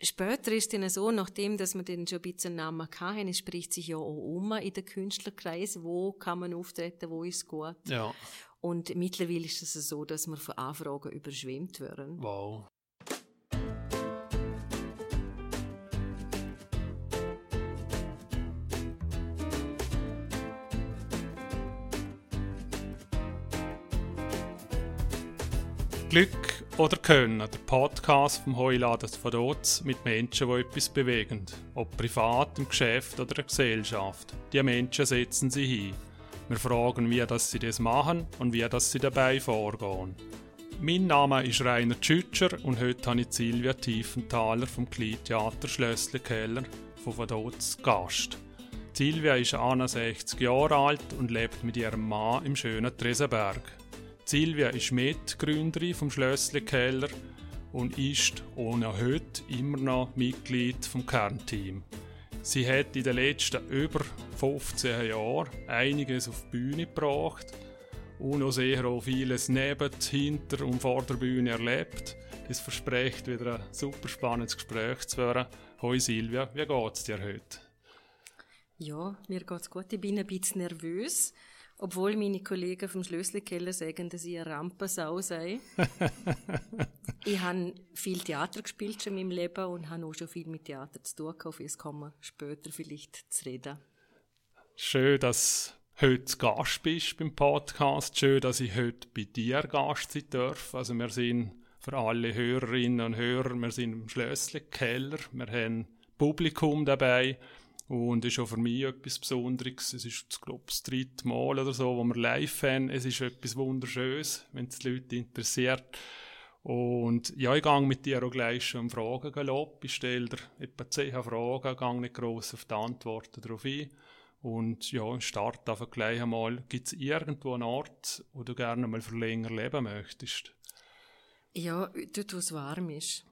Später ist es so, nachdem dass man dann schon ein bisschen Namen hatten, es spricht sich ja auch um in den Künstlerkreis, wo kann man auftreten, wo ist gut. Ja. Und mittlerweile ist es so, dass wir von Anfragen überschwemmt werden. Wow. Glück oder Können, der Podcast vom Heuladen von Dots mit Menschen, die etwas bewegen. Ob privat, im Geschäft oder in der Gesellschaft. Die Menschen setzen sie hin. Wir fragen, wie das sie das machen und wie das sie dabei vorgehen. Mein Name ist Rainer Tschütscher und heute habe ich Silvia Tiefenthaler vom Kleintheater Schlössli-Keller von Vaduz Gast. Silvia ist 61 Jahre alt und lebt mit ihrem Mann im schönen Tresenberg. Silvia ist Mitgründerin vom Schlössli-Keller und ist ohne heute immer noch Mitglied vom Kernteam. Sie hat in den letzten über 15 Jahren einiges auf die Bühne gebracht und noch sehr auch vieles neben, hinter und vor der Bühne erlebt. Das verspricht wieder ein super spannendes Gespräch zu werden. Hoi Silvia, wie geht es dir heute? Ja, mir geht es gut. Ich bin ein bisschen nervös. Obwohl meine Kollegen vom Schlösselkeller sagen, dass ich eine Rampensau sei. ich habe viel Theater gespielt schon in meinem Leben und habe auch schon viel mit Theater zu tun gehabt. Jetzt kommen wir später vielleicht zu reden. Schön, dass du heute Gast bist beim Podcast. Schön, dass ich heute bei dir Gast sein darf. Also wir sind für alle Hörerinnen und Hörer, wir sind im Schlösselkeller. Wir haben Publikum dabei. Und ist auch für mich etwas Besonderes. Es ist, glaube ich, das dritte Mal oder so, wo wir live haben. Es ist etwas Wunderschönes, wenn es die Leute interessiert. Und ja, ich gehe mit dir auch gleich schon Fragen galopp. Ich stelle dir etwa 10 Fragen, gehe nicht gross auf die Antworten darauf ein. Und ja, ich starte einfach gleich einmal. Gibt es irgendwo einen Ort, wo du gerne mal für länger leben möchtest? Ja, dort, wo es warm ist.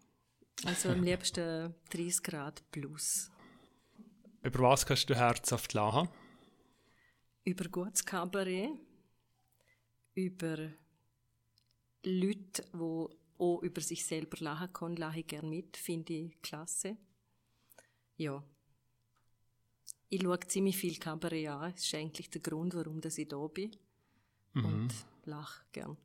Also am liebsten 30 Grad plus. Über was kannst du herzhaft lachen? Über gutes Kabarett, über Leute, die auch über sich selber lachen können, lache ich gerne mit, finde ich klasse. Ja. Ich schaue ziemlich viel Kabarett an. Das ist eigentlich der Grund, warum ich da bin. Mhm. Und lache gern.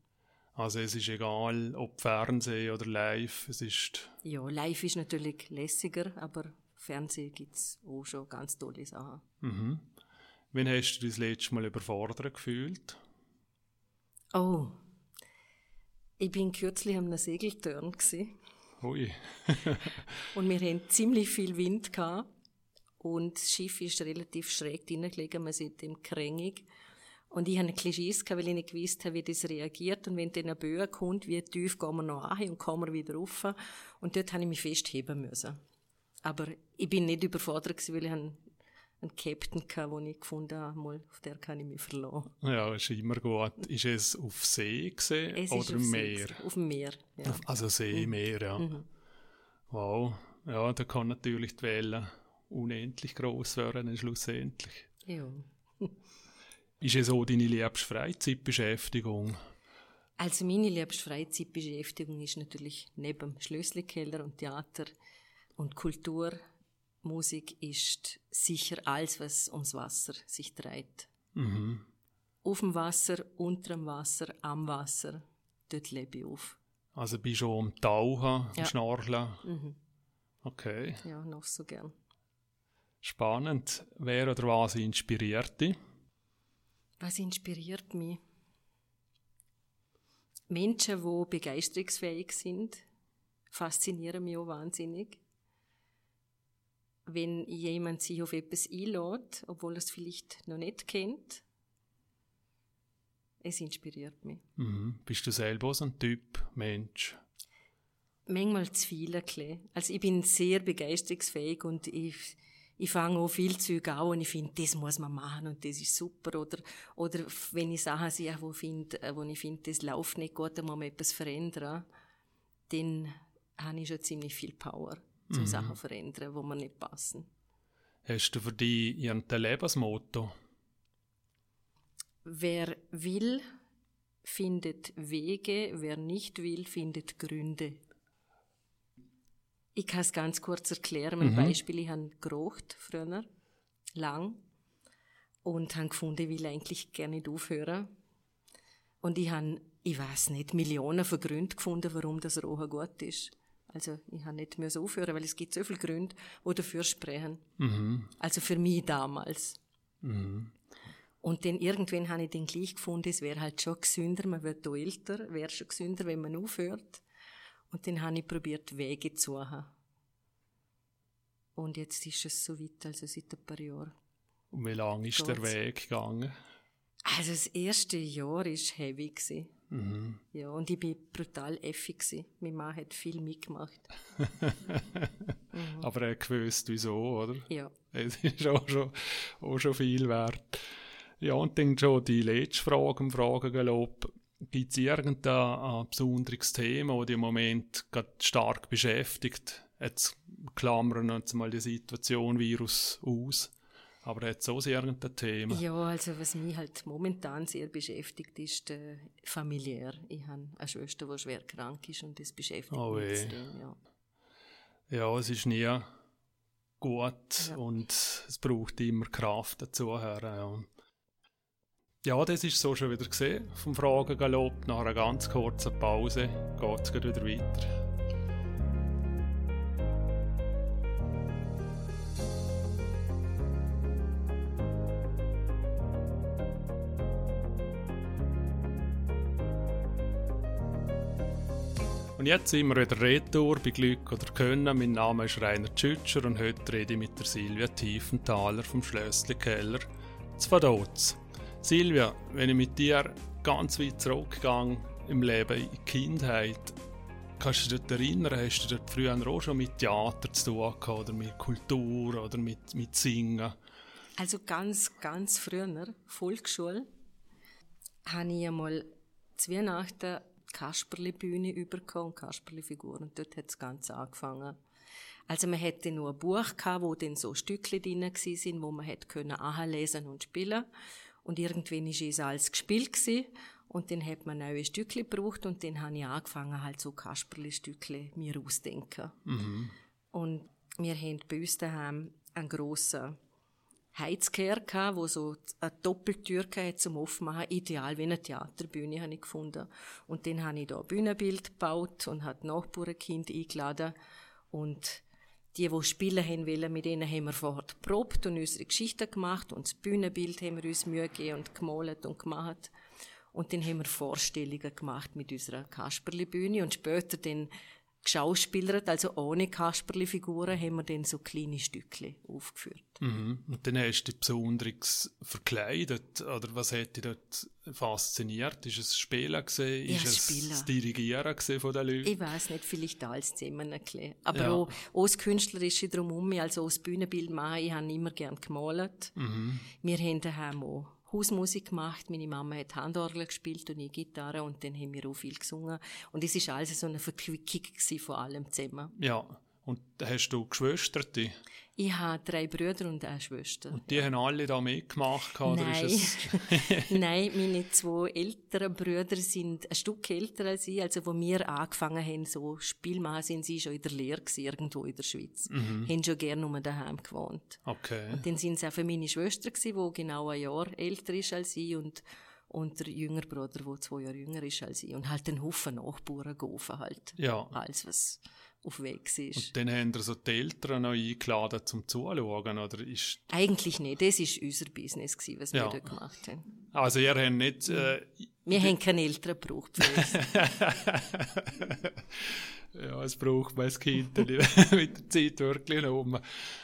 Also es ist egal, ob Fernsehen oder live, es ist... Ja, live ist natürlich lässiger, aber Fernsehen gibt es auch schon ganz tolle Sachen. Mhm. Wann hast du dich das letzte Mal überfordert gefühlt? Oh, ich bin kürzlich am Segeltörn Ui. und wir hatten ziemlich viel Wind gehabt und das Schiff ist relativ schräg gelegen, man sieht dem krängig. Und ich hatte Klischees, weil ich nicht gewusst habe, wie das reagiert. Und wenn dann eine Böe kommt, wie tief gehen wir noch an und kommen wir wieder rauf. Und dort habe ich mich festheben müssen. Aber ich bin nicht überfordert, weil ich einen, einen Captain hatte, den ich gefunden habe, mal, auf der kann ich mich verlassen. Ja, ist immer gut. Ist es auf See gesehen es oder im Meer? See, auf dem Meer, ja. Also See, mhm. Meer, ja. Mhm. Wow. Ja, da kann natürlich die Welle unendlich groß werden, schlussendlich. Ja. ist es so deine liebste Freizeitbeschäftigung? Also meine liebste Freizeitbeschäftigung ist natürlich neben dem Schlösselkeller und Theater und Kultur, Musik ist sicher alles, was ums Wasser sich dreht. Mhm. Auf dem Wasser, unter dem Wasser, am Wasser, dort lebe ich auf. Also bist du am Tauchen, ja. Schnorcheln? Mhm. Okay. Ja, noch so gern. Spannend. Wer oder was inspiriert dich? Was inspiriert mich? Menschen, die begeisterungsfähig sind, faszinieren mich auch wahnsinnig wenn jemand sich auf etwas einlädt, obwohl er es vielleicht noch nicht kennt, es inspiriert mich. Mhm. Bist du selber so ein Typ Mensch? Manchmal zu viel. Also ich bin sehr begeisterungsfähig und ich, ich fange auch viel Zeug an und ich finde, das muss man machen und das ist super. Oder, oder wenn ich Sachen sehe, wo, find, wo ich finde, das läuft nicht gut, dann muss man etwas verändern, dann habe ich schon ziemlich viel Power zum mhm. Sachen verändern, wo mir nicht passen. Hast du für dich irgendein Lebensmotto? Wer will, findet Wege, wer nicht will, findet Gründe. Ich kann es ganz kurz erklären. Ein mhm. Beispiel, ich habe geraucht früher, lang, und habe gefunden, ich will eigentlich gerne nicht aufhören. Und ich habe, ich weiß nicht, Millionen von Gründen gefunden, warum das Rauchen gut ist. Also ich habe nicht mehr so aufhören, weil es gibt so viele Gründe, die dafür sprechen. Mhm. Also für mich damals. Mhm. Und dann irgendwann habe ich den gleich gefunden, es wäre halt schon gesünder, man wird auch älter, wäre schon gesünder, wenn man aufhört. Und dann habe ich probiert, Wege zu suchen. Und jetzt ist es so weit, also seit ein paar Jahren. Und wie lange ist der Weg gegangen? Also das erste Jahr war heavy. Mhm. Ja, und ich war brutal effig. Mein Mann hat viel mitgemacht. mhm. Aber er gewusst, wieso, oder? Ja. Es ist auch schon, auch schon viel wert. Ja, und dann schon die letzte Frage im Fragengalopp. Gibt es irgendein besonderes Thema, das dich im Moment stark beschäftigt? Jetzt klammern wir uns mal die Situation Virus aus. Aber hat so sehr irgendein Thema? Ja, also was mich halt momentan sehr beschäftigt, ist äh, familiär. Ich habe eine Schwester, die schwer krank ist und das beschäftigt oh, mich extrem, ja. Ja, es ist nie gut ja. und es braucht immer Kraft dazu. Ja. ja, das ist so schon wieder gesehen vom Fragengalopp. Nach einer ganz kurzen Pause geht es wieder weiter. Und jetzt sind wir wieder retour bei Glück oder Können. Mein Name ist Rainer Tschütscher und heute rede ich mit der Silvia Tiefenthaler vom Schlössli Keller zu. Silvia, wenn ich mit dir ganz weit zurückgehe im Leben, in die Kindheit, kannst du dich erinnern, hast du dort früher auch schon mit Theater zu tun gehabt, oder mit Kultur oder mit, mit Singen? Also ganz, ganz früher, Volksschule, habe ich einmal zu Weihnachten Kasperli-Bühne übergekommen, Kasperli-Figuren, und dort hat das Ganze angefangen. Also man hätte nur ein Buch gehabt, wo dann so Stückchen drin sind, wo man hätte können lesen und spielen. Und irgendwann ist es alles gespielt gewesen. Und dann hat man neue Stückchen gebraucht und dann habe ich angefangen, halt so Kasperli-Stückchen mir auszudenken. Mhm. Und wir haben bei uns daheim einen grossen Heizkehr gehabt, wo so eine Doppeltür hatte zum Aufmachen. Ideal wie eine Theaterbühne, habe ich gefunden. Und dann habe ich da ein Bühnenbild gebaut und habe Nachbarkind eingeladen. Und die, die spielen haben wollen, mit denen haben wir vorher geprobt und unsere Geschichten gemacht. Und das Bühnenbild haben wir uns Mühe gegeben und gemalt und gemacht. Und dann haben wir Vorstellungen gemacht mit unserer Kasperli-Bühne und später dann geschauspielert, also ohne Kasperli-Figuren, haben wir dann so kleine Stückchen aufgeführt. Mhm. Und dann hast du dich besonders verkleidet, oder was hat dich dort fasziniert? Ist es Spielen gesehen? Ja, ist Spielen. es Dirigieren von den Leuten? Ich weiß nicht, vielleicht alles zusammen bisschen. Aber ja. auch, auch das Künstlerische drumherum, also das Bühnenbild machen, ich habe immer gerne gemalt. Mhm. Wir haben daheim auch Hausmusik gemacht. Meine Mama hat Handorgel gespielt und ich Gitarre und dann haben wir auch viel gesungen. Und es war alles so eine Verquickung von allem zusammen. Ja. Und hast du Geschwister? Ich habe drei Brüder und eine Schwester. Und die ja. haben alle da mitgemacht? Oder Nein. Ist es Nein, meine zwei älteren Brüder sind ein Stück älter als ich. Also, wo wir angefangen haben, so Spiel machen, sind sie schon in der Lehre gewesen, irgendwo in der Schweiz. Mhm. Haben schon gerne nur daheim gewohnt. Okay. Und dann sind sie auch für meine Schwester gewesen, die genau ein Jahr älter ist als ich und und der jüngere Bruder, der zwei Jahre jünger ist als ich. Und halt den Haufen Nachbarn geholfen halt. Ja. Alles, was auf Weg ist. Und dann haben so die Eltern noch eingeladen zum Zuschauen, oder ist... Eigentlich nicht, das war unser Business, gewesen, was ja. wir dort gemacht haben. Also ihr habt nicht... Äh, wir haben keine Eltern gebraucht ja, es braucht man als Kind mit der Zeit wirklich um.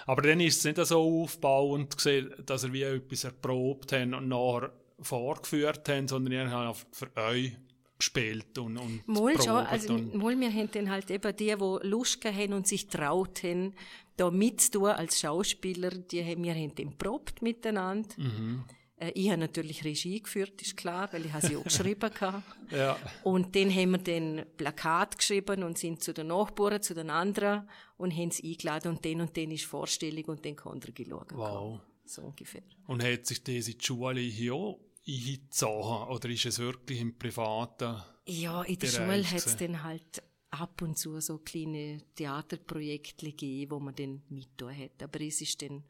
Aber dann ist es nicht so aufbauend gesehen, dass ihr wie etwas erprobt habt und nachher vorgeführt habt, sondern ihr habt für euch gespielt und, und mal schon, also mal wir haben dann halt eben die, die Lust haben und sich trauten, da mitzutun als Schauspieler, die haben, wir haben dann probt miteinander. Mhm. Äh, ich habe natürlich Regie geführt, ist klar, weil ich habe sie auch geschrieben hatte. Ja. Und dann haben wir dann Plakat geschrieben und sind zu den Nachbarn, zu den anderen und haben sie eingeladen und dann und dann ist Vorstellung und dann konnte er schauen. Wow. So ungefähr. Und hat sich diese Schule hier auch eingezogen? Oder ist es wirklich im privaten Ja, in der Schule hat es dann halt ab und zu so kleine Theaterprojekte gegeben, wo man dann mitgetan hat. Aber es ist dann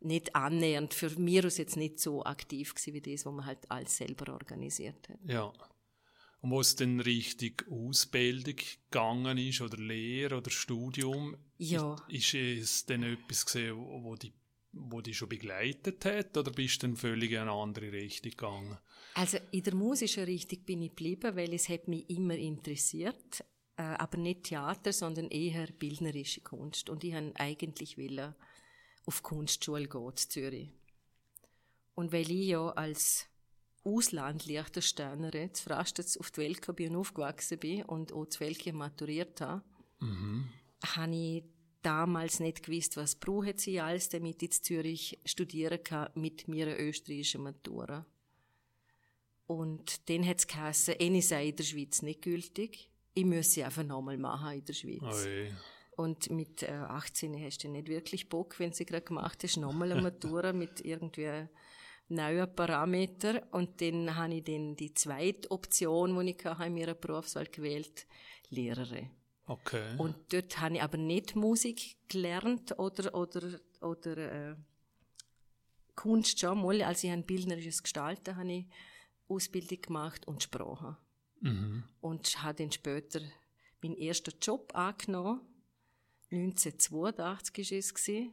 nicht annähernd, für mich aus jetzt nicht so aktiv gewesen wie das, was man halt alles selber organisiert hat. Ja. Und wo es dann richtig Ausbildung gegangen ist, oder Lehre oder Studium, Ja. ist, ist es dann etwas gesehen, wo wo die wo die schon begleitet hat, oder bist du dann völlig in eine andere Richtung gegangen? Also in der musischen Richtung bin ich geblieben, weil es hat mich immer interessiert, äh, aber nicht Theater, sondern eher bildnerische Kunst. Und ich wollte eigentlich wollen auf Kunstschule gehen, in Zürich. Und weil ich ja als Auslandlichtersternerin zu Frastets auf die Welt bin und aufgewachsen bin und auch zu Welke maturiert habe, habe ich damals nicht gewusst, was braucht sie alles, damit ich in Zürich studieren kann mit meiner österreichischen Matura. Und dann hat es geheißen, eine sei in der Schweiz nicht gültig. Ich muss sie einfach nochmal machen in der Schweiz. Oi. Und mit äh, 18 hast du nicht wirklich Bock, wenn sie gerade gemacht hast, nochmal eine Matura mit irgendwie neuen Parametern. Und dann habe ich dann die zweite Option, die ich in meiner Berufswahl gewählt, Lehrerin. Okay. Und dort habe ich aber nicht Musik gelernt oder, oder, oder äh, Kunst schon mal. Also ich habe bildnerisches Gestalten habe ich Ausbildung gemacht und Sprache. Und habe dann später meinen ersten Job angenommen. 1982 war es. gewesen.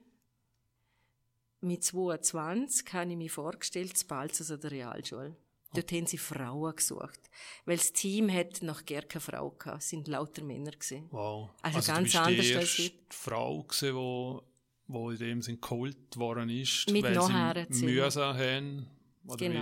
Mit 22 habe ich mich vorgestellt, zu Balzers an der Realschule. Dort haben sie Frauen gesucht. Weil das Team hat noch gar keine Frau gehabt. Es sind lauter Männer gewesen. Wow. Also du ganz anders die als heute. Frau gewesen, wo, wo in dem Sinn geholt worden ist, Mit weil erzählen. Mühsam haben. Oder Genau.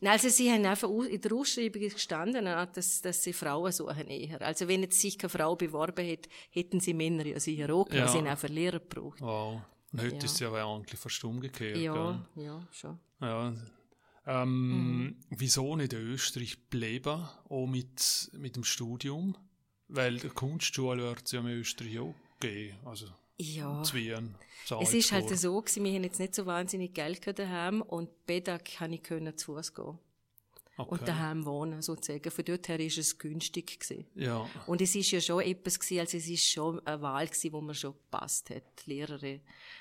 Nein, also sie haben einfach in der Ausschreibung gestanden, äh, dass, dass sie Frauen suchen eher. Also wenn jetzt sich keine Frau beworben hätte, hätten sie Männer ja sicher auch genommen. Ja. Sie haben einfach Lehrer gebraucht. Wow. Und heute Ja. ist es ja eigentlich fast umgekehrt. Ja, ja, schon. Gell? ja. Ähm, Wieso nicht in Österreich bleiben, auch mit, mit dem Studium? Weil die Kunstschule wird es ja in Österreich auch geben. Also Ja. zu Wien, Es ist halt so gewesen, wir haben jetzt nicht so wahnsinnig Geld gehabt daheim und Bedag kann ich können zu Fuß gehen. Okay. Und daheim wohnen, sozusagen. Von dort her ist es günstig gewesen. Ja, Und es ist ja schon etwas gewesen, also es ist schon eine Wahl gewesen, wo mir schon gepasst hat. Die Lehrerin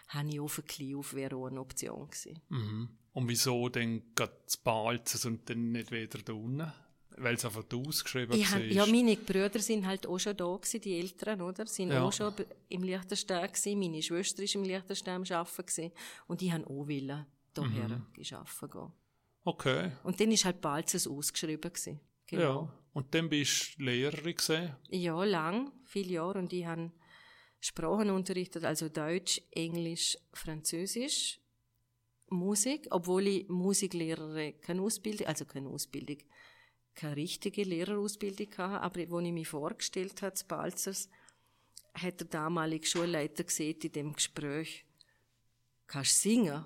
habe ich auf ein Kliuf, wäre auch eine Option gewesen. mhm. Und wieso dann gerade zu Balzers und dann nicht wieder da unten? Weil es einfach ausgeschrieben Ich war. ja, meine Brüder sind halt auch schon da gewesen, die Älteren, oder? Sind Ja. auch schon im Liechtenstein gewesen. Meine Schwester ist im Liechtenstein am Arbeiten gewesen. Und die haben auch wollen, daher Mhm. arbeiten gehen. Okay. Und dann ist halt Balzers ausgeschrieben gewesen. Genau. Ja. Und dann bist du Lehrerin gesehen. Ja, lang, viele Jahre. Und ich habe Sprachen unterrichtet, also Deutsch, Englisch, Französisch, Musik, obwohl ich Musiklehrerin keine Ausbildung, also keine Ausbildung, keine richtige Lehrerausbildung hatte, aber als ich mich vorgestellt habe, zu Balzers, hat der damalige Schulleiter gesehen in dem Gespräch, kannst singen?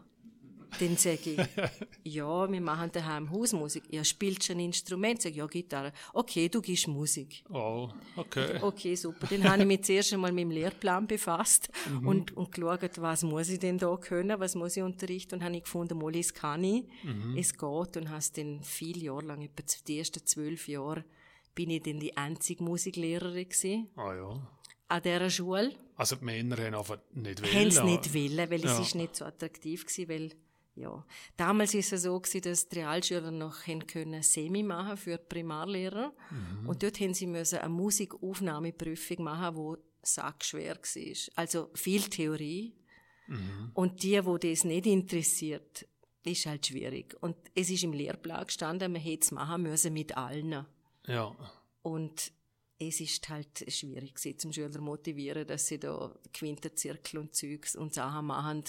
Dann sage ich, ja, wir machen daheim Hausmusik. Ja, spielst du ein Instrument? Sag ich, ja, Gitarre. Okay, du gibst Musik. Oh, okay. Okay, super. Dann habe ich mich zuerst einmal mit dem Lehrplan befasst und, und geschaut, was muss ich denn da können, was muss ich unterrichten und habe ich gefunden, mal, es kann ich, es geht und habe es dann viele Jahre lang, etwa die ersten zwölf Jahre, bin ich dann die einzige Musiklehrerin gewesen, Ah ja. an dieser Schule. Also die Männer haben einfach nicht Haben es wollen. nicht wollen, weil Ja. es ist nicht so attraktiv gewesen, weil, ja. Damals ist es so gewesen, dass die Realschüler noch können Semi machen für die Primarlehrer. Mhm. Und dort haben sie müssen eine Musikaufnahmeprüfung machen, wo sackschwer war. Also viel Theorie. Mhm. Und die, wo das nicht interessiert, ist halt schwierig. Und es ist im Lehrplan gestanden, man hätte es machen müssen mit allen. Ja. Und es ist halt schwierig gewesen, zum Schüler motivieren, dass sie da Quinterzirkel und Zeugs und Sachen machen,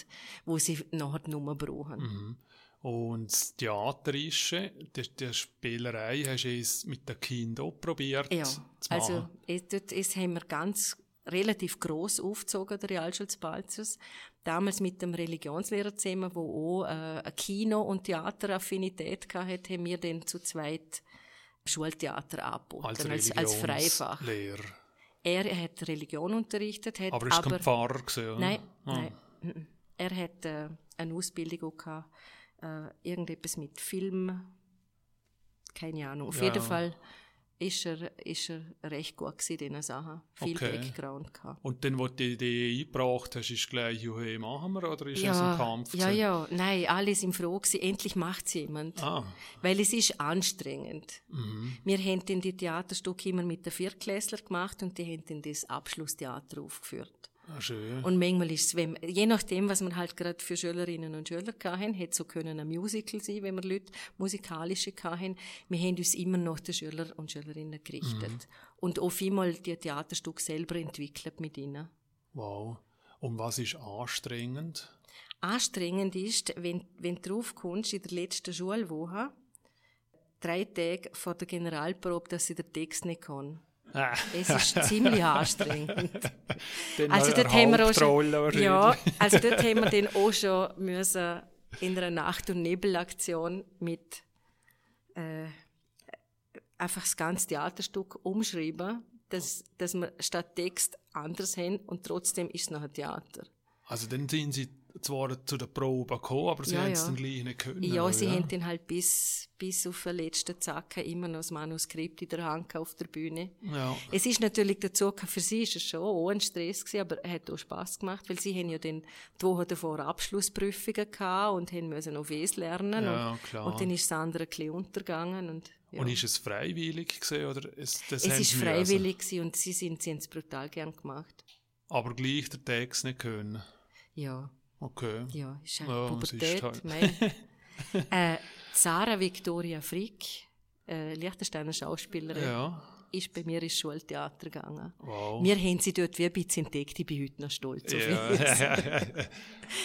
wo sie nachher nur brauchen. Mhm. Und das Theaterische, die, die Spielerei, hast du es mit den Kindern auch probiert Ja, zu also es, dort, es haben wir ganz relativ gross aufgezogen, der Realschule zu Balzers. Damals mit dem Religionslehrer zusammen, wo auch äh, eine Kino- und Theateraffinität hatte, haben wir dann zu zweit Schultheater angeboten, als als, als Freifach. Religionslehrer. Er hat Religion unterrichtet, hat Aber er war kein Pfarrer. Gewesen? Nein, Ah. nein. Er hat äh, eine Ausbildung gehabt, äh, irgendetwas mit Film, keine Ahnung. Auf Ja, jeden ja. Fall ist er, ist er recht gut in diesen Sachen. Viel Okay. Background gehabt. Und dann, wo du die Idee eingebracht hast, ist gleich, hey, machen wir, oder ist Ja, es ein Kampf? ja, gewesen? ja, nein, alle sind froh gewesen, endlich macht es jemand. Ah, Weil es ist anstrengend. mhm. Wir haben dann die Theaterstücke immer mit den Viertklässler gemacht und die haben dann das Abschlusstheater aufgeführt. Ah, schön. Und manchmal ist es, wenn, je nachdem, was man halt gerade für Schülerinnen und Schüler hatten, hätte so können ein Musical sein, wenn wir Leute musikalische hatten. Wir haben uns immer nach den Schüler und Schülerinnen gerichtet. Und auf einmal die Theaterstücke selber entwickelt mit ihnen. Wow. Und was ist anstrengend? Anstrengend ist, wenn, wenn du drauf kommst, in der letzten Schulwoche, drei Tage vor der Generalprobe, dass sie den Text nicht kann. Ah, Es ist ziemlich anstrengend. Also dort haben wir auch schon, ja, also dort haben wir dann auch schon müssen in einer Nacht- und Nebelaktion mit äh, einfach das ganze Theaterstück umschreiben, dass, dass wir statt Text anders haben und trotzdem ist es noch ein Theater. Also dann sind sie zwar zu der Probe gekommen, aber sie Ja, haben es ja. dann gleich nicht können. Ja, sie haben dann halt bis, bis auf den letzten Zacken immer noch das Manuskript in der Hand auf der Bühne. Ja. Es ist natürlich dazu, für sie ist es schon auch ein Stress gewesen, aber er hat auch Spass gemacht, weil sie haben ja dann die Woche davor Abschlussprüfungen gehabt und haben müssen auf es lernen Ja, und, klar. und dann ist das andere ein bisschen untergegangen und ja. Und ist es freiwillig gewesen, oder ist das es ist sie freiwillig gewesen und sie sind, sie haben es brutal gern gemacht. Aber gleich den Text nicht können. Ja, Okay. ja, ist halt Ja, Pubertät. halt- Mein, äh, Sarah Victoria Frick, äh, Liechtensteiner Schauspielerin, Ja. ist bei mir ins Schultheater gegangen. Wow. Wir haben sie dort wie ein bisschen entdeckt, ich bin heute noch stolz auf ja. uns.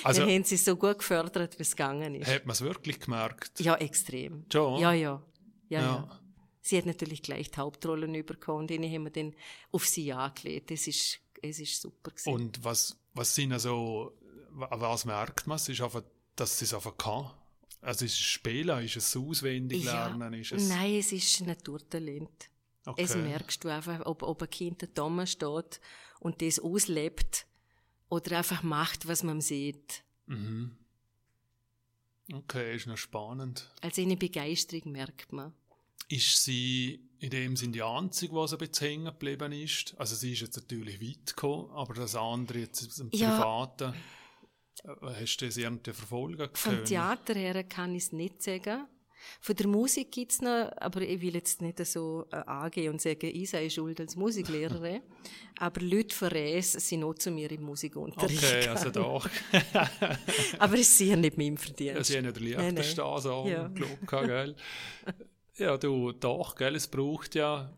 also wir haben sie so gut gefördert, wie es gegangen ist. hat man es wirklich gemerkt? Ja, extrem. Schon? Ja, ja. ja, Ja. Sie hat natürlich gleich die Hauptrollen bekommen und denen haben wir dann auf sie angelegt. Es ist, es ist super gewesen. Und was, was sind also, was merkt man? Es ist einfach, dass sie es einfach kann. Also ist es Spielen, ist es auswendig lernen, ist es... Nein, es ist Naturtalent. Okay. Es merkst du einfach, ob, ob ein Kind da steht und das auslebt oder einfach macht, was man sieht. Mhm. Okay, ist noch spannend. Also eine Begeisterung merkt man. Ist sie in dem Sinn die Einzige, die so ein bisschen hängen geblieben ist? Also sie ist jetzt natürlich weit gekommen, aber das andere jetzt im Ja. Privaten, hast du das irgendwie verfolgen Vom können? Theater her kann ich es nicht sagen. Von der Musik gibt's noch, aber ich will jetzt nicht so äh, angehen und sagen, ich sei schuld als Musiklehrerin. aber Leute von Res sind auch zu mir im Musikunterricht. Okay, also doch. aber es ist sicher nicht mein Verdienst. Sie haben ja den nein. Liechtenstein so Ja. geglaubt, gell? Ja, du, doch, gell, es braucht ja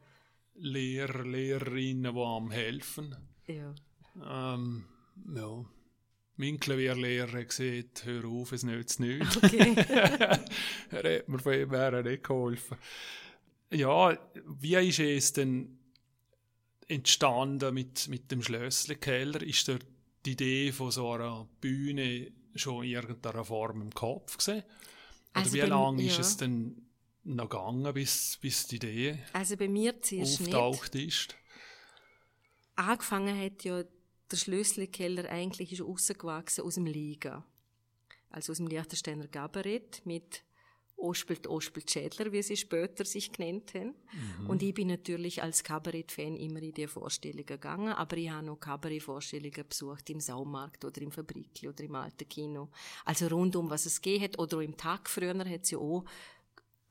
Lehrer, Lehrerinnen, die am helfen. Ja. Ähm, ja. Mein Klavierlehrer gesagt, hör auf, es nützt nichts. Okay. er hat mir von ihm her nicht geholfen. Ja, wie ist es denn entstanden mit, mit dem Schlössli-Keller? Ist dort die Idee von so einer Bühne schon in irgendeiner Form im Kopf gewesen? Oder Also wie lange ist ja. es denn noch gegangen, bis, bis die Idee Also bei mir zuerst nicht. auftaucht ist? Angefangen hat ja der Schlüsselkeller eigentlich ist rausgewachsen aus dem Liga. Also aus dem Liechtensteiner Gabarett mit Ospelt Ospelt Schädler, wie sie später sich genannt haben. Und ich bin natürlich als Kabarett-Fan immer in die Vorstellungen gegangen, aber ich habe noch Kabarett-Vorstellungen besucht im Saumarkt oder im Fabrikli oder im alten Kino. Also rund um was es geht. Oder im Tag früher hat es ja auch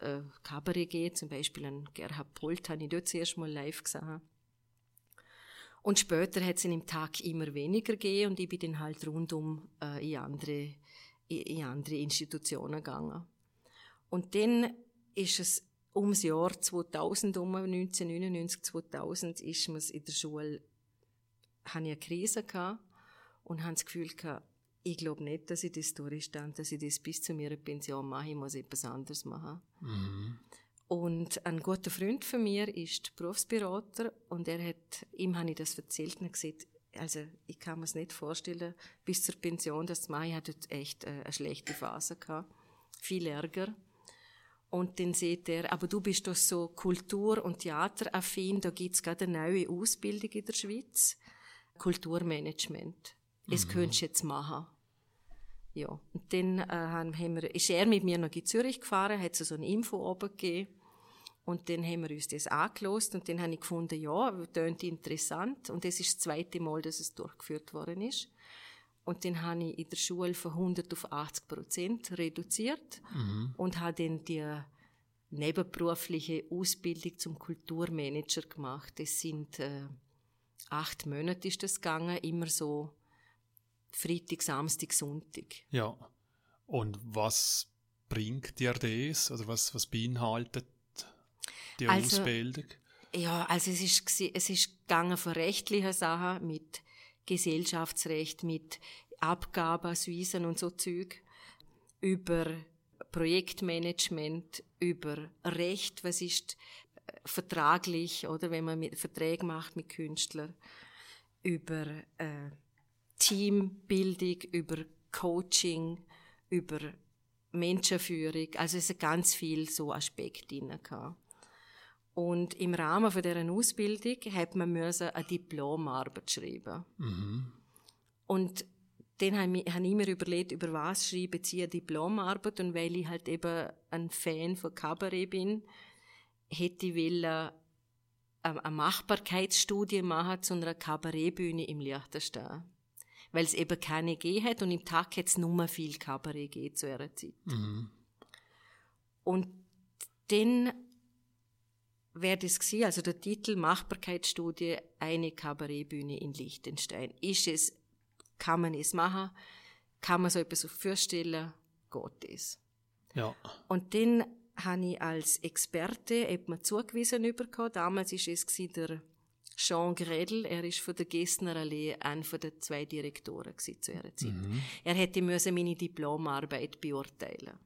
äh, Kabarett gegeben, zum Beispiel an Gerhard Polt habe ich dort zuerst mal live gesehen. Und später hat es ihn im Tag immer weniger gegeben und ich bin dann halt rundum äh, in, andere, in, in andere Institutionen gegangen. Und dann ist es ums Jahr 2000, um 1999, 2000, ist mir's in der Schule, hatte ich eine Krise gehabt und habe das Gefühl gehabt, ich glaube nicht, dass ich das durchstand, dass ich das bis zu meiner Pension mache, ich muss etwas anderes machen. Und ein guter Freund von mir ist Berufsberater und er hat, ihm habe ich das erzählt und er gesagt, also ich kann mir es nicht vorstellen, bis zur Pension, dass Mai hat dort echt äh, eine schlechte Phase gehabt, viel Ärger. Und dann sieht er, aber du bist doch so Kultur- und Theateraffin, da gibt's gerade eine neue Ausbildung in der Schweiz, Kulturmanagement. Das könntest du jetzt machen. Ja, und dann äh, haben wir, ist er mit mir noch in Zürich gefahren, hat so eine Info gegeben. Und dann haben wir uns das angelost und dann habe ich gefunden, ja, das klingt interessant. Und das ist das zweite Mal, dass es durchgeführt worden ist. Und dann habe ich in der Schule von 100 auf 80 Prozent reduziert mhm. und habe dann die nebenberufliche Ausbildung zum Kulturmanager gemacht. Das sind äh, acht Monate ist das gegangen, immer so Freitag, Samstag, Sonntag. Ja. Und was bringt dir das? Oder was, was beinhaltet die also, Ausbildung? Ja, also es ist, es ist gegangen von rechtlichen Sachen mit Gesellschaftsrecht, mit Abgaben, Suisen und so Zeug, über Projektmanagement, über Recht, was ist äh, vertraglich, oder wenn man mit, Verträge macht mit Künstlern, über äh, Teambildung, über Coaching, über Menschenführung. Also es sind ganz viel so Aspekte drin gehabt. Und im Rahmen von dieser Ausbildung hat man müssen eine Diplomarbeit schreiben. Mhm. Und dann habe ich, hab ich mir überlegt, über was schreibe ich eine Diplomarbeit. Und weil ich halt eben ein Fan von Kabarett bin, hätte ich wollen, eine Machbarkeitsstudie machen zu einer Kabarettbühne im Liechtenstein. Weil es eben keine gegeben hat und im Tag hat es nur viel Kabarett gegeben zu ihrer Zeit. Mhm. Und dann wäre das gewesen, also der Titel Machbarkeitsstudie, eine Kabarettbühne in Liechtenstein. Ist es, kann man es machen? Kann man so etwas vorstellen? Geht es? Ja. Und dann habe ich als Experte eben zugewiesen bekommen. Damals war es der Jean Gredel, er ist von der Gessner Allee einer der zwei Direktoren zu ihrer Zeit. Mhm. Er hätte müssen meine Diplomarbeit beurteilen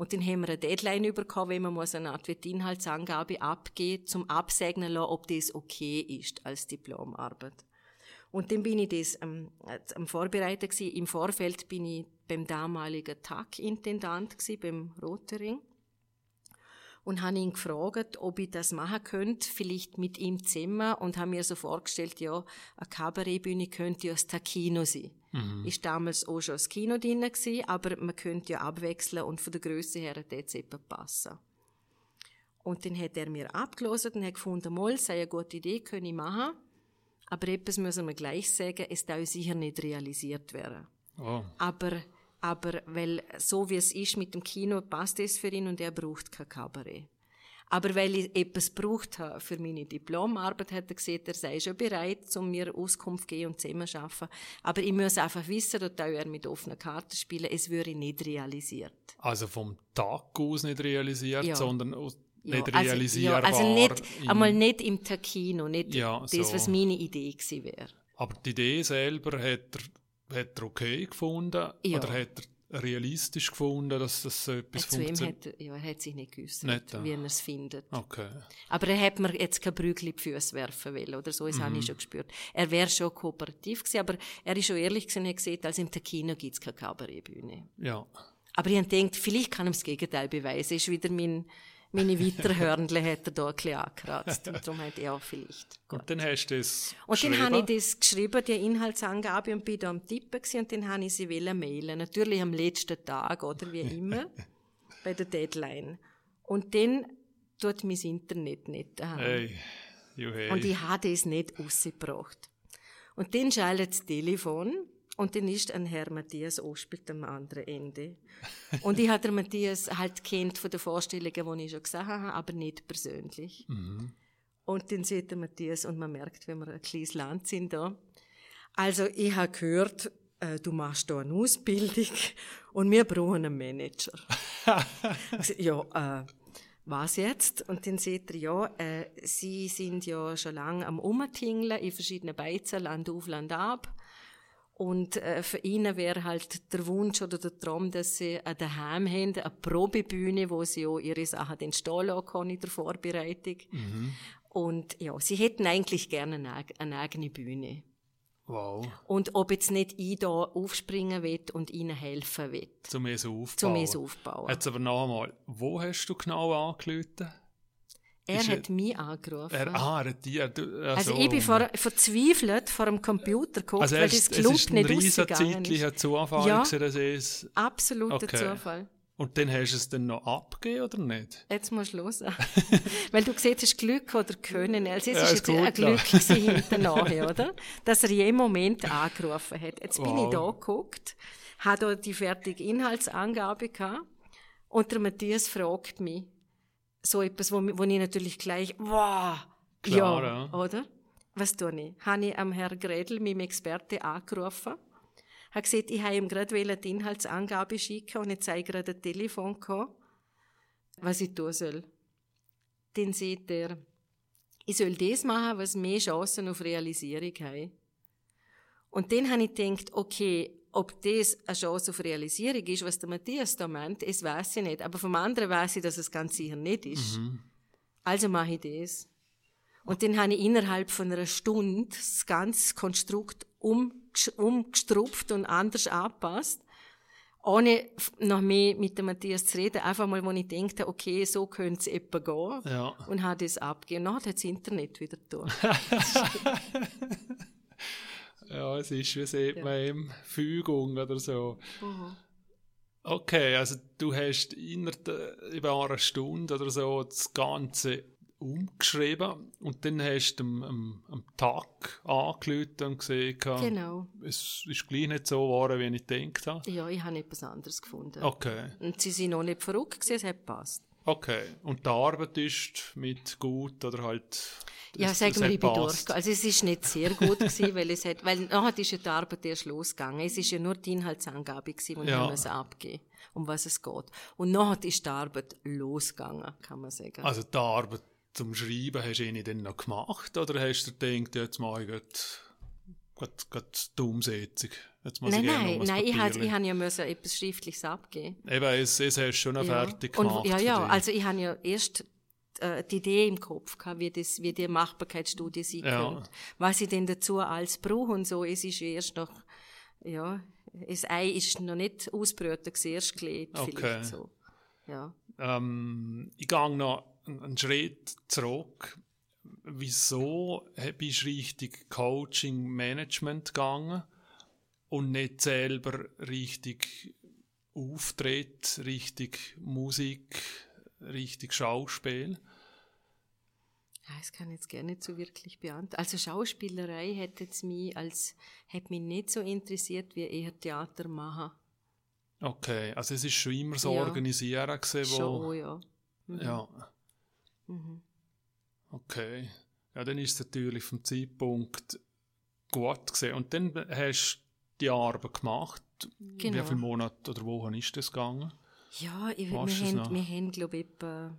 und dann haben wir eine Deadline bekommen, wenn man muss eine Art Inhaltsangabe abgeben, zum Absegnen lassen, ob das okay ist als Diplomarbeit. Und dann bin ich das ähm, am Vorbereiten gewesen. Im Vorfeld bin ich beim damaligen TAG-Intendant beim Rotering und habe ihn gefragt, ob ich das machen könnte, vielleicht mit ihm zusammen und habe mir so vorgestellt, ja, eine Kabarettbühne könnte ja das Takino sein. Mhm. Ist damals auch schon das Kino drin gewesen, aber man könnte ja abwechseln und von der Größe her hat es eben passen. Und dann hat er mir abgelesen und hat gefunden, mal, sei eine gute Idee, kann ich machen. Aber etwas müssen wir gleich sagen, es darf sicher nicht realisiert werden. Oh. Aber aber weil so wie es ist mit dem Kino, passt es für ihn und er braucht kein Kabarett. Aber weil ich etwas braucht habe für meine Diplomarbeit, hat er gesagt, er sei schon bereit, um mir Auskunft zu geben und zusammen zu arbeiten. Aber ich muss einfach wissen, dass er mit offenen Karten spielen, es würde nicht realisiert. Also vom Tag aus nicht realisiert, ja. sondern aus nicht ja, also, realisierbar. Ja, also nicht, einmal nicht im Takino, nicht ja, das, so. was meine Idee gewesen wäre. Aber die Idee selber hat er hat er okay gefunden? Ja. Oder hat er realistisch gefunden, dass das so etwas funktioniert? Hat, ja, er hat sich nicht gewusst, nicht, wie er es findet. Okay. Aber er hat mir jetzt kein Brügel die Füße werfen wollen oder so, das mhm. habe ich schon gespürt. Er wäre schon kooperativ gewesen, aber er ist schon ehrlich gewesen und hat gesagt, also im Takino gibt es keine Kabarettbühne. Ja. Aber ich habe gedacht, vielleicht kann er das Gegenteil beweisen. Das ist wieder mein meine Weiterhörnle hat er da ein bisschen angekratzt. Und darum hat er auch vielleicht. Gut. Und dann hast du das Und dann habe ich das geschrieben, die Inhaltsangabe, und bin da am Tippen gewesen, und dann habe ich sie mailen. Natürlich am letzten Tag, oder wie immer, bei der Deadline. Und dann tut mein Internet nicht. Hey, hey. Und ich habe das nicht rausgebracht. Und dann schaltet das Telefon, und dann ist ein Herr Matthias Ospelt am anderen Ende. Und ich habe den Matthias halt kennt von den Vorstellungen, die ich schon gesehen habe, aber nicht persönlich. Mhm. Und dann sieht der Matthias und man merkt, wenn wir ein kleines Land sind da. Also ich habe gehört, äh, du machst da eine Ausbildung und wir brauchen einen Manager. ja, äh, was jetzt? Und dann sieht er, ja, äh, Sie sind ja schon lange am Umtingeln in verschiedenen Beizen, Land auf, Land ab. Und äh, für ihn wäre halt der Wunsch oder der Traum, dass sie ein daheim haben, eine Probebühne, wo sie auch ihre Sachen den Stall können in der Vorbereitung. Mhm. Und ja, sie hätten eigentlich gerne eine, eine eigene Bühne. Wow. Und ob jetzt nicht ich da aufspringen will und ihnen helfen will. Zum es aufbauen. Zum es aufbauen. Jetzt aber noch einmal, wo hast du genau angelötet? Er hat mich angerufen. Er, ah, er hat die, also, also ich bin vor, verzweifelt vor dem Computer geguckt, also weil das Club nicht ausgegangen ist. Es war ein Zufall, ja, es... absoluter okay. Zufall. Und dann hast du es dann noch abgegeben oder nicht? Jetzt musst du hören. Weil du siehst, es ist Glück oder Können. Also es Ja, ist jetzt gut, ein Glück gewesen hinterher, oder? Dass er jeden Moment angerufen hat. Jetzt bin Wow. ich da geguckt, habe da die fertige Inhaltsangabe gehabt und der Matthias fragt mich so etwas, wo, wo ich natürlich gleich, wow, Klar, ja, ja. oder? Was tue ich? Habe ich am Herrn Gredl, meinem Experte, angerufen habe gesagt, ich habe ihm gerade die Inhaltsangabe schicken und jetzt habe ich gerade ein Telefon gehabt, was ich tun soll. Dann sagt er, ich soll das machen, was mehr Chancen auf Realisierung hat. Und dann habe ich gedacht, okay, ob das eine Chance auf Realisierung ist, was der Matthias da meint, das weiß ich nicht. Aber vom anderen weiß ich, dass es ganz sicher nicht ist. Also mache ich das. Und dann habe ich innerhalb von einer Stunde das ganze Konstrukt umgesch- umgestrupft und anders angepasst. Ohne noch mehr mit dem Matthias zu reden. Einfach mal, wo ich dachte, okay, so könnte es etwa gehen. Ja. Und habe das abgegeben. Dann hat das Internet wieder da. Ja, es ist, wie sieht man eben, Fügung oder so. Okay, also du hast innerhalb über eine Stunde oder so das Ganze umgeschrieben und dann hast du am, am, am Tag angelötet und gesehen, Genau. es ist gleich nicht so geworden, wie ich gedacht habe. Ja, ich habe etwas anderes gefunden. Okay, Und sie sind noch nicht verrückt es hat gepasst. Okay. Und die Arbeit ist mit gut oder halt... Ja, sagen wir, ich bin gepasst. durch. Also es ist nicht sehr gut gewesen, weil es hat, weil nachher ist ja die Arbeit erst losgegangen. Es ist ja nur die Inhaltsangabe gewesen, und Ja. es abgeben, um was es geht. Und nachher ist die Arbeit losgegangen, kann man sagen. Also die Arbeit zum Schreiben hast du eh nicht dann noch gemacht oder hast du gedacht, jetzt mache ich grad, grad die Umsetzung? Jetzt muss nein, ich nein, nein, ich, habe ich ja müssen etwas Schriftliches abgeben. Eben, es, es hast du schon Ja. fertig Und, gemacht. ja, für ja, dich. also ich habe ja erst äh, die Idee im Kopf gehabt, wie, das, wie die Machbarkeitsstudie sein Ja. könnte. Was ich denn dazu als brauche und so, es ist ja erst noch, ja, das Ei ist noch nicht gewesen, erst gelegt, Okay. vielleicht so. Ja. ähm, ich gehe noch einen Schritt zurück. Wieso bist du richtig Coaching-Management gegangen und nicht selber richtig Auftritt, richtig Musik, richtig Schauspiel? Ja, das kann ich jetzt gerne nicht so wirklich beantworten. Also Schauspielerei hätte jetzt mich als, hätte mich nicht so interessiert, wie eher Theater machen. Okay, also es ist schon immer so Ja. organisieren gewesen, wo... Schon, ja. Ja. Okay. Ja, dann ist es natürlich vom Zeitpunkt gut gesehen. Und dann hast du die Arbeit gemacht. Wie Genau. viele Monate oder Wochen ist das gegangen? Ja, ich, wir, haben, wir haben, glaube ich, etwa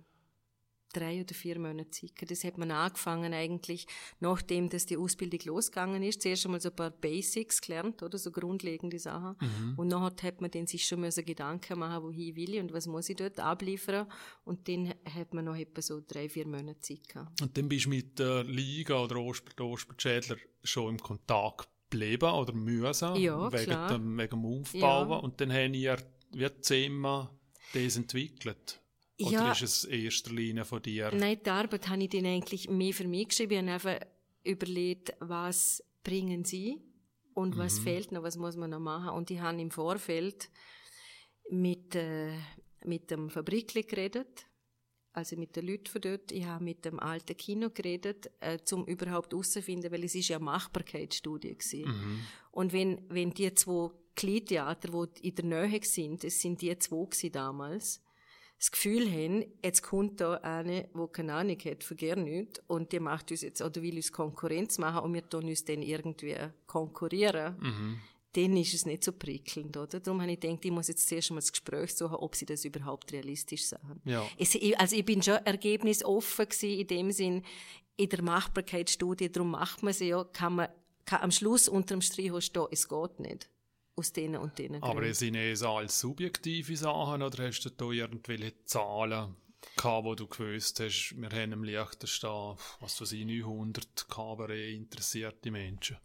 drei oder vier Monate gehabt. Das hat man angefangen eigentlich, nachdem dass die Ausbildung losgegangen ist. Zuerst einmal so ein paar Basics gelernt, oder so grundlegende Sachen. Mhm. Und nachher hat man dann sich schon müssen Gedanken machen, wohin will ich und was muss ich dort abliefern. Und dann hat man noch etwa so drei, vier Monate gehabt. Und dann bist du mit der Liga oder Ospert, Ospert-Schädler schon im Kontakt geblieben oder müssen. Ja, wegen, klar. Dem, wegen dem Aufbauen. Ja. Und dann haben ihr wie zusammen das entwickelt. Oder Ja. ist es in erster Linie von dir? Nein, die Arbeit habe ich dann eigentlich mehr für mich geschrieben. Ich habe einfach überlegt, was bringen sie und was fehlt noch, was muss man noch machen. Und ich habe im Vorfeld mit, äh, mit dem Fabrikli geredet, also mit den Leuten von dort. Ich habe mit dem alten Kino geredet, äh, um überhaupt herauszufinden, weil es ist ja eine Machbarkeitsstudie gewesen. Und wenn, wenn die zwei Kleintheater, die in der Nähe sind, es sind die zwei gewesen damals, das Gefühl haben, jetzt kommt da eine, die keine Ahnung hat von gar nichts und die macht uns jetzt, oder will uns Konkurrenz machen und wir tun uns dann irgendwie konkurrieren, dann ist es nicht so prickelnd, oder? Darum habe ich gedacht, ich muss jetzt zuerst mal das Gespräch suchen, ob sie das überhaupt realistisch sagen. Ja. Es, ich- also ich bin schon ergebnisoffen gewesen, in dem Sinn, in der Machbarkeitsstudie, darum macht man sie ja, kann man, kann am Schluss unterm Strich stehen, es geht nicht. Aus denen und denen Aber Gründen. es sind es alles subjektive Sachen oder hast du da irgendwelche Zahlen gehabt, wo du gewusst hast, wir haben im Liechtenstein, was weiß ich, 900 Kabarett interessierte Menschen.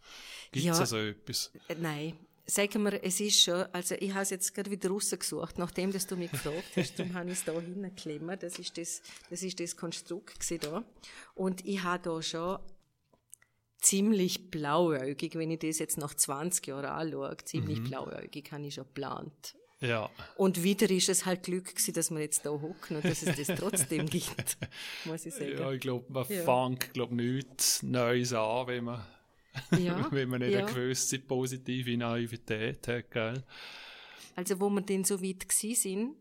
Gibt es Ja. so etwas? Äh, Nein. Sagen wir, es ist schon, also ich habe es jetzt gerade wieder rausgesucht, nachdem dass du mich gefragt hast, darum habe ich es da hingeklemmt, das ist das, das ist das Konstrukt da. Und ich habe da schon ziemlich blauäugig, wenn ich das jetzt nach 20 Jahren anschaue, ziemlich blauäugig habe ich schon geplant. Ja. Und wieder ist es halt Glück gewesen, dass wir jetzt da hocken und dass es das trotzdem gibt, muss ich sagen. Ja, ich glaube, man Ja. fängt glaub, nichts Neues an, wenn man, Ja, wenn man nicht ja. eine gewisse positive Naivität hat, gell? Also wo wir dann so weit gsi sind,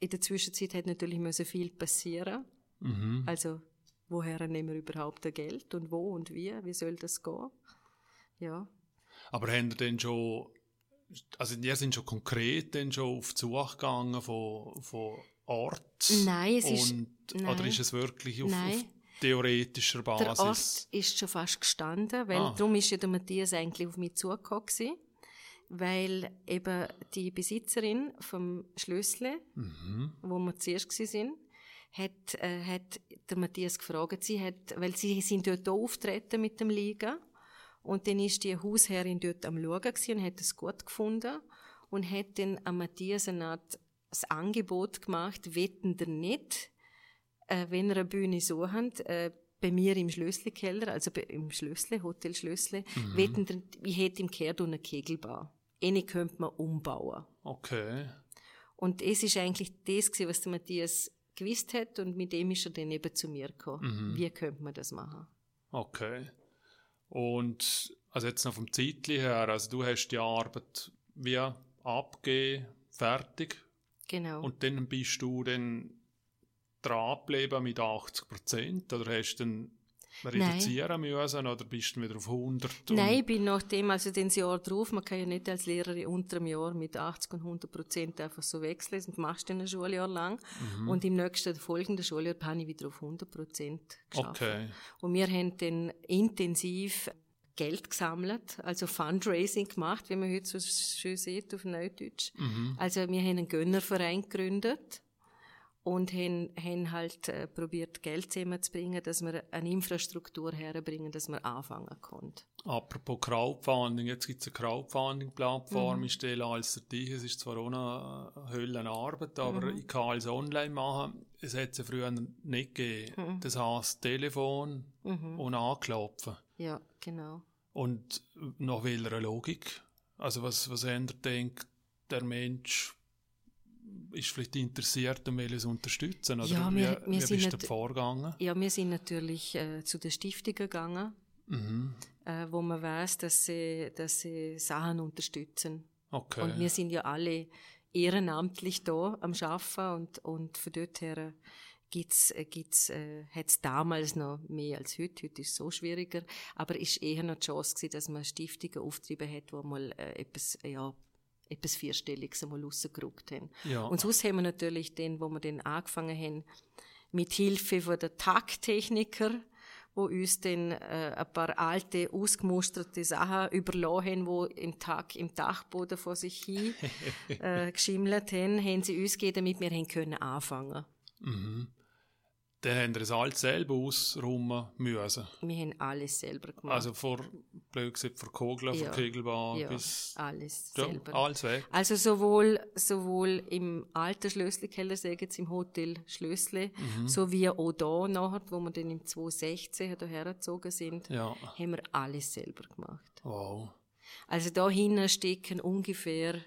in der Zwischenzeit hat natürlich müssen viel passieren. Mhm. Also woher nehmen wir überhaupt das Geld und wo und wie, wie soll das gehen? Ja, Aber haben ihr denn schon, also ihr sind schon konkret denn schon auf die Suche gegangen von, von Ort? Nein, es ist- und, nein. Oder ist es wirklich auf, auf theoretischer der Basis? Ort ist schon fast gestanden, weil Ah. darum ist ja der Matthias eigentlich auf mich zugekommen weil eben die Besitzerin vom Schlössle, Mhm. wo wir zuerst sind, hat, äh, hat der Matthias gefragt, sie hat, weil sie sind dort auch auftreten mit dem Liga und dann ist die Hausherrin dort am Schauen und hat es gut gefunden und hat dann an Matthias eine Art das Angebot gemacht, wetten der nicht, äh, wenn ihr eine Bühne so habt, äh, bei mir im Schlössli-Keller, also bei, im Schlössli, Hotel Schlössli, wetten der, ich hätte im Kehr eine Kegelbahn. Eine könnte man umbauen. Okay. Und es ist eigentlich das gewesen, was der Matthias gewusst hat und mit dem ist er dann eben zu mir gekommen. Wie könnte man das machen? Okay. Und also jetzt noch vom Zeitli her, also du hast die Arbeit wie abgegeben, fertig Genau. und dann bist du dann dran geblieben mit 80 Prozent oder hast du dann reduzieren müssen oder bist du wieder auf 100? und- Nein, ich bin nachdem, also den Jahr drauf, man kann ja nicht als Lehrerin unter einem Jahr mit 80 und 100 Prozent einfach so wechseln, das machst du ein Schuljahr lang. Mhm. Und im nächsten, folgenden Schuljahr habe ich wieder auf 100 Prozent geschafft. Okay. Und wir haben dann intensiv Geld gesammelt, also Fundraising gemacht, wie man heute so schön sieht auf Neudeutsch. Also wir haben einen Gönnerverein gegründet und haben, haben halt äh, probiert, Geld zusammenzubringen, dass wir eine Infrastruktur herbringen, dass wir anfangen können. Apropos Crowdfunding, jetzt gibt es eine Mhm. Crowdfunding-Plattform, ich stelle alles dich, es ist zwar eine äh, Höllenarbeit, aber Mhm. ich kann alles online machen. Es hat es ja früher nicht gegeben. Mhm. Das heisst, Telefon und anklopfen. Ja, genau. Und nach welcher Logik? Also was, was er denkt, der Mensch ist vielleicht interessiert und will es unterstützen? Oder Ja, wie, wir- wir wie sind bist du vorgegangen? Ja, wir sind natürlich äh, zu der Stiftung gegangen, Mhm. äh, wo man weiß, dass sie, dass sie Sachen unterstützen. Okay. Und wir sind ja alle ehrenamtlich da am Schaffen und, und von dort her gibt's, äh, gibt's, äh, hat's damals noch mehr als heute. Heute ist es so schwieriger. Aber ist eher noch die Chance gewesen, dass man Stiftungen auftrieben hat, wo mal äh, etwas, ja, etwas Vierstelliges einmal rausgerückt haben. Ja. Und sonst haben wir natürlich den, wo wir den angefangen haben, mit Hilfe von der Tagtechniker, wo uns dann äh, ein paar alte, ausgemusterte Sachen überlassen haben, wo im Tag im Dachboden vor sich hin äh, geschimmelt haben, haben sie uns gegeben, damit wir haben können anfangen. Dann haben wir es alles selber ausräumen müssen. Wir haben alles selber gemacht. Also vor, blöd gesagt, vor Kugeln, Ja. vor Kegelbahn ja, bis alles ja, selber. alles weg. Also sowohl, sowohl im alten Schlössli-Keller, sagen sie, im Hotel Schlössli, Mhm. so wie auch da nachher, wo wir dann im 2016 hierher gezogen sind, Ja, haben wir alles selber gemacht. wow. Also da hinten stecken ungefähr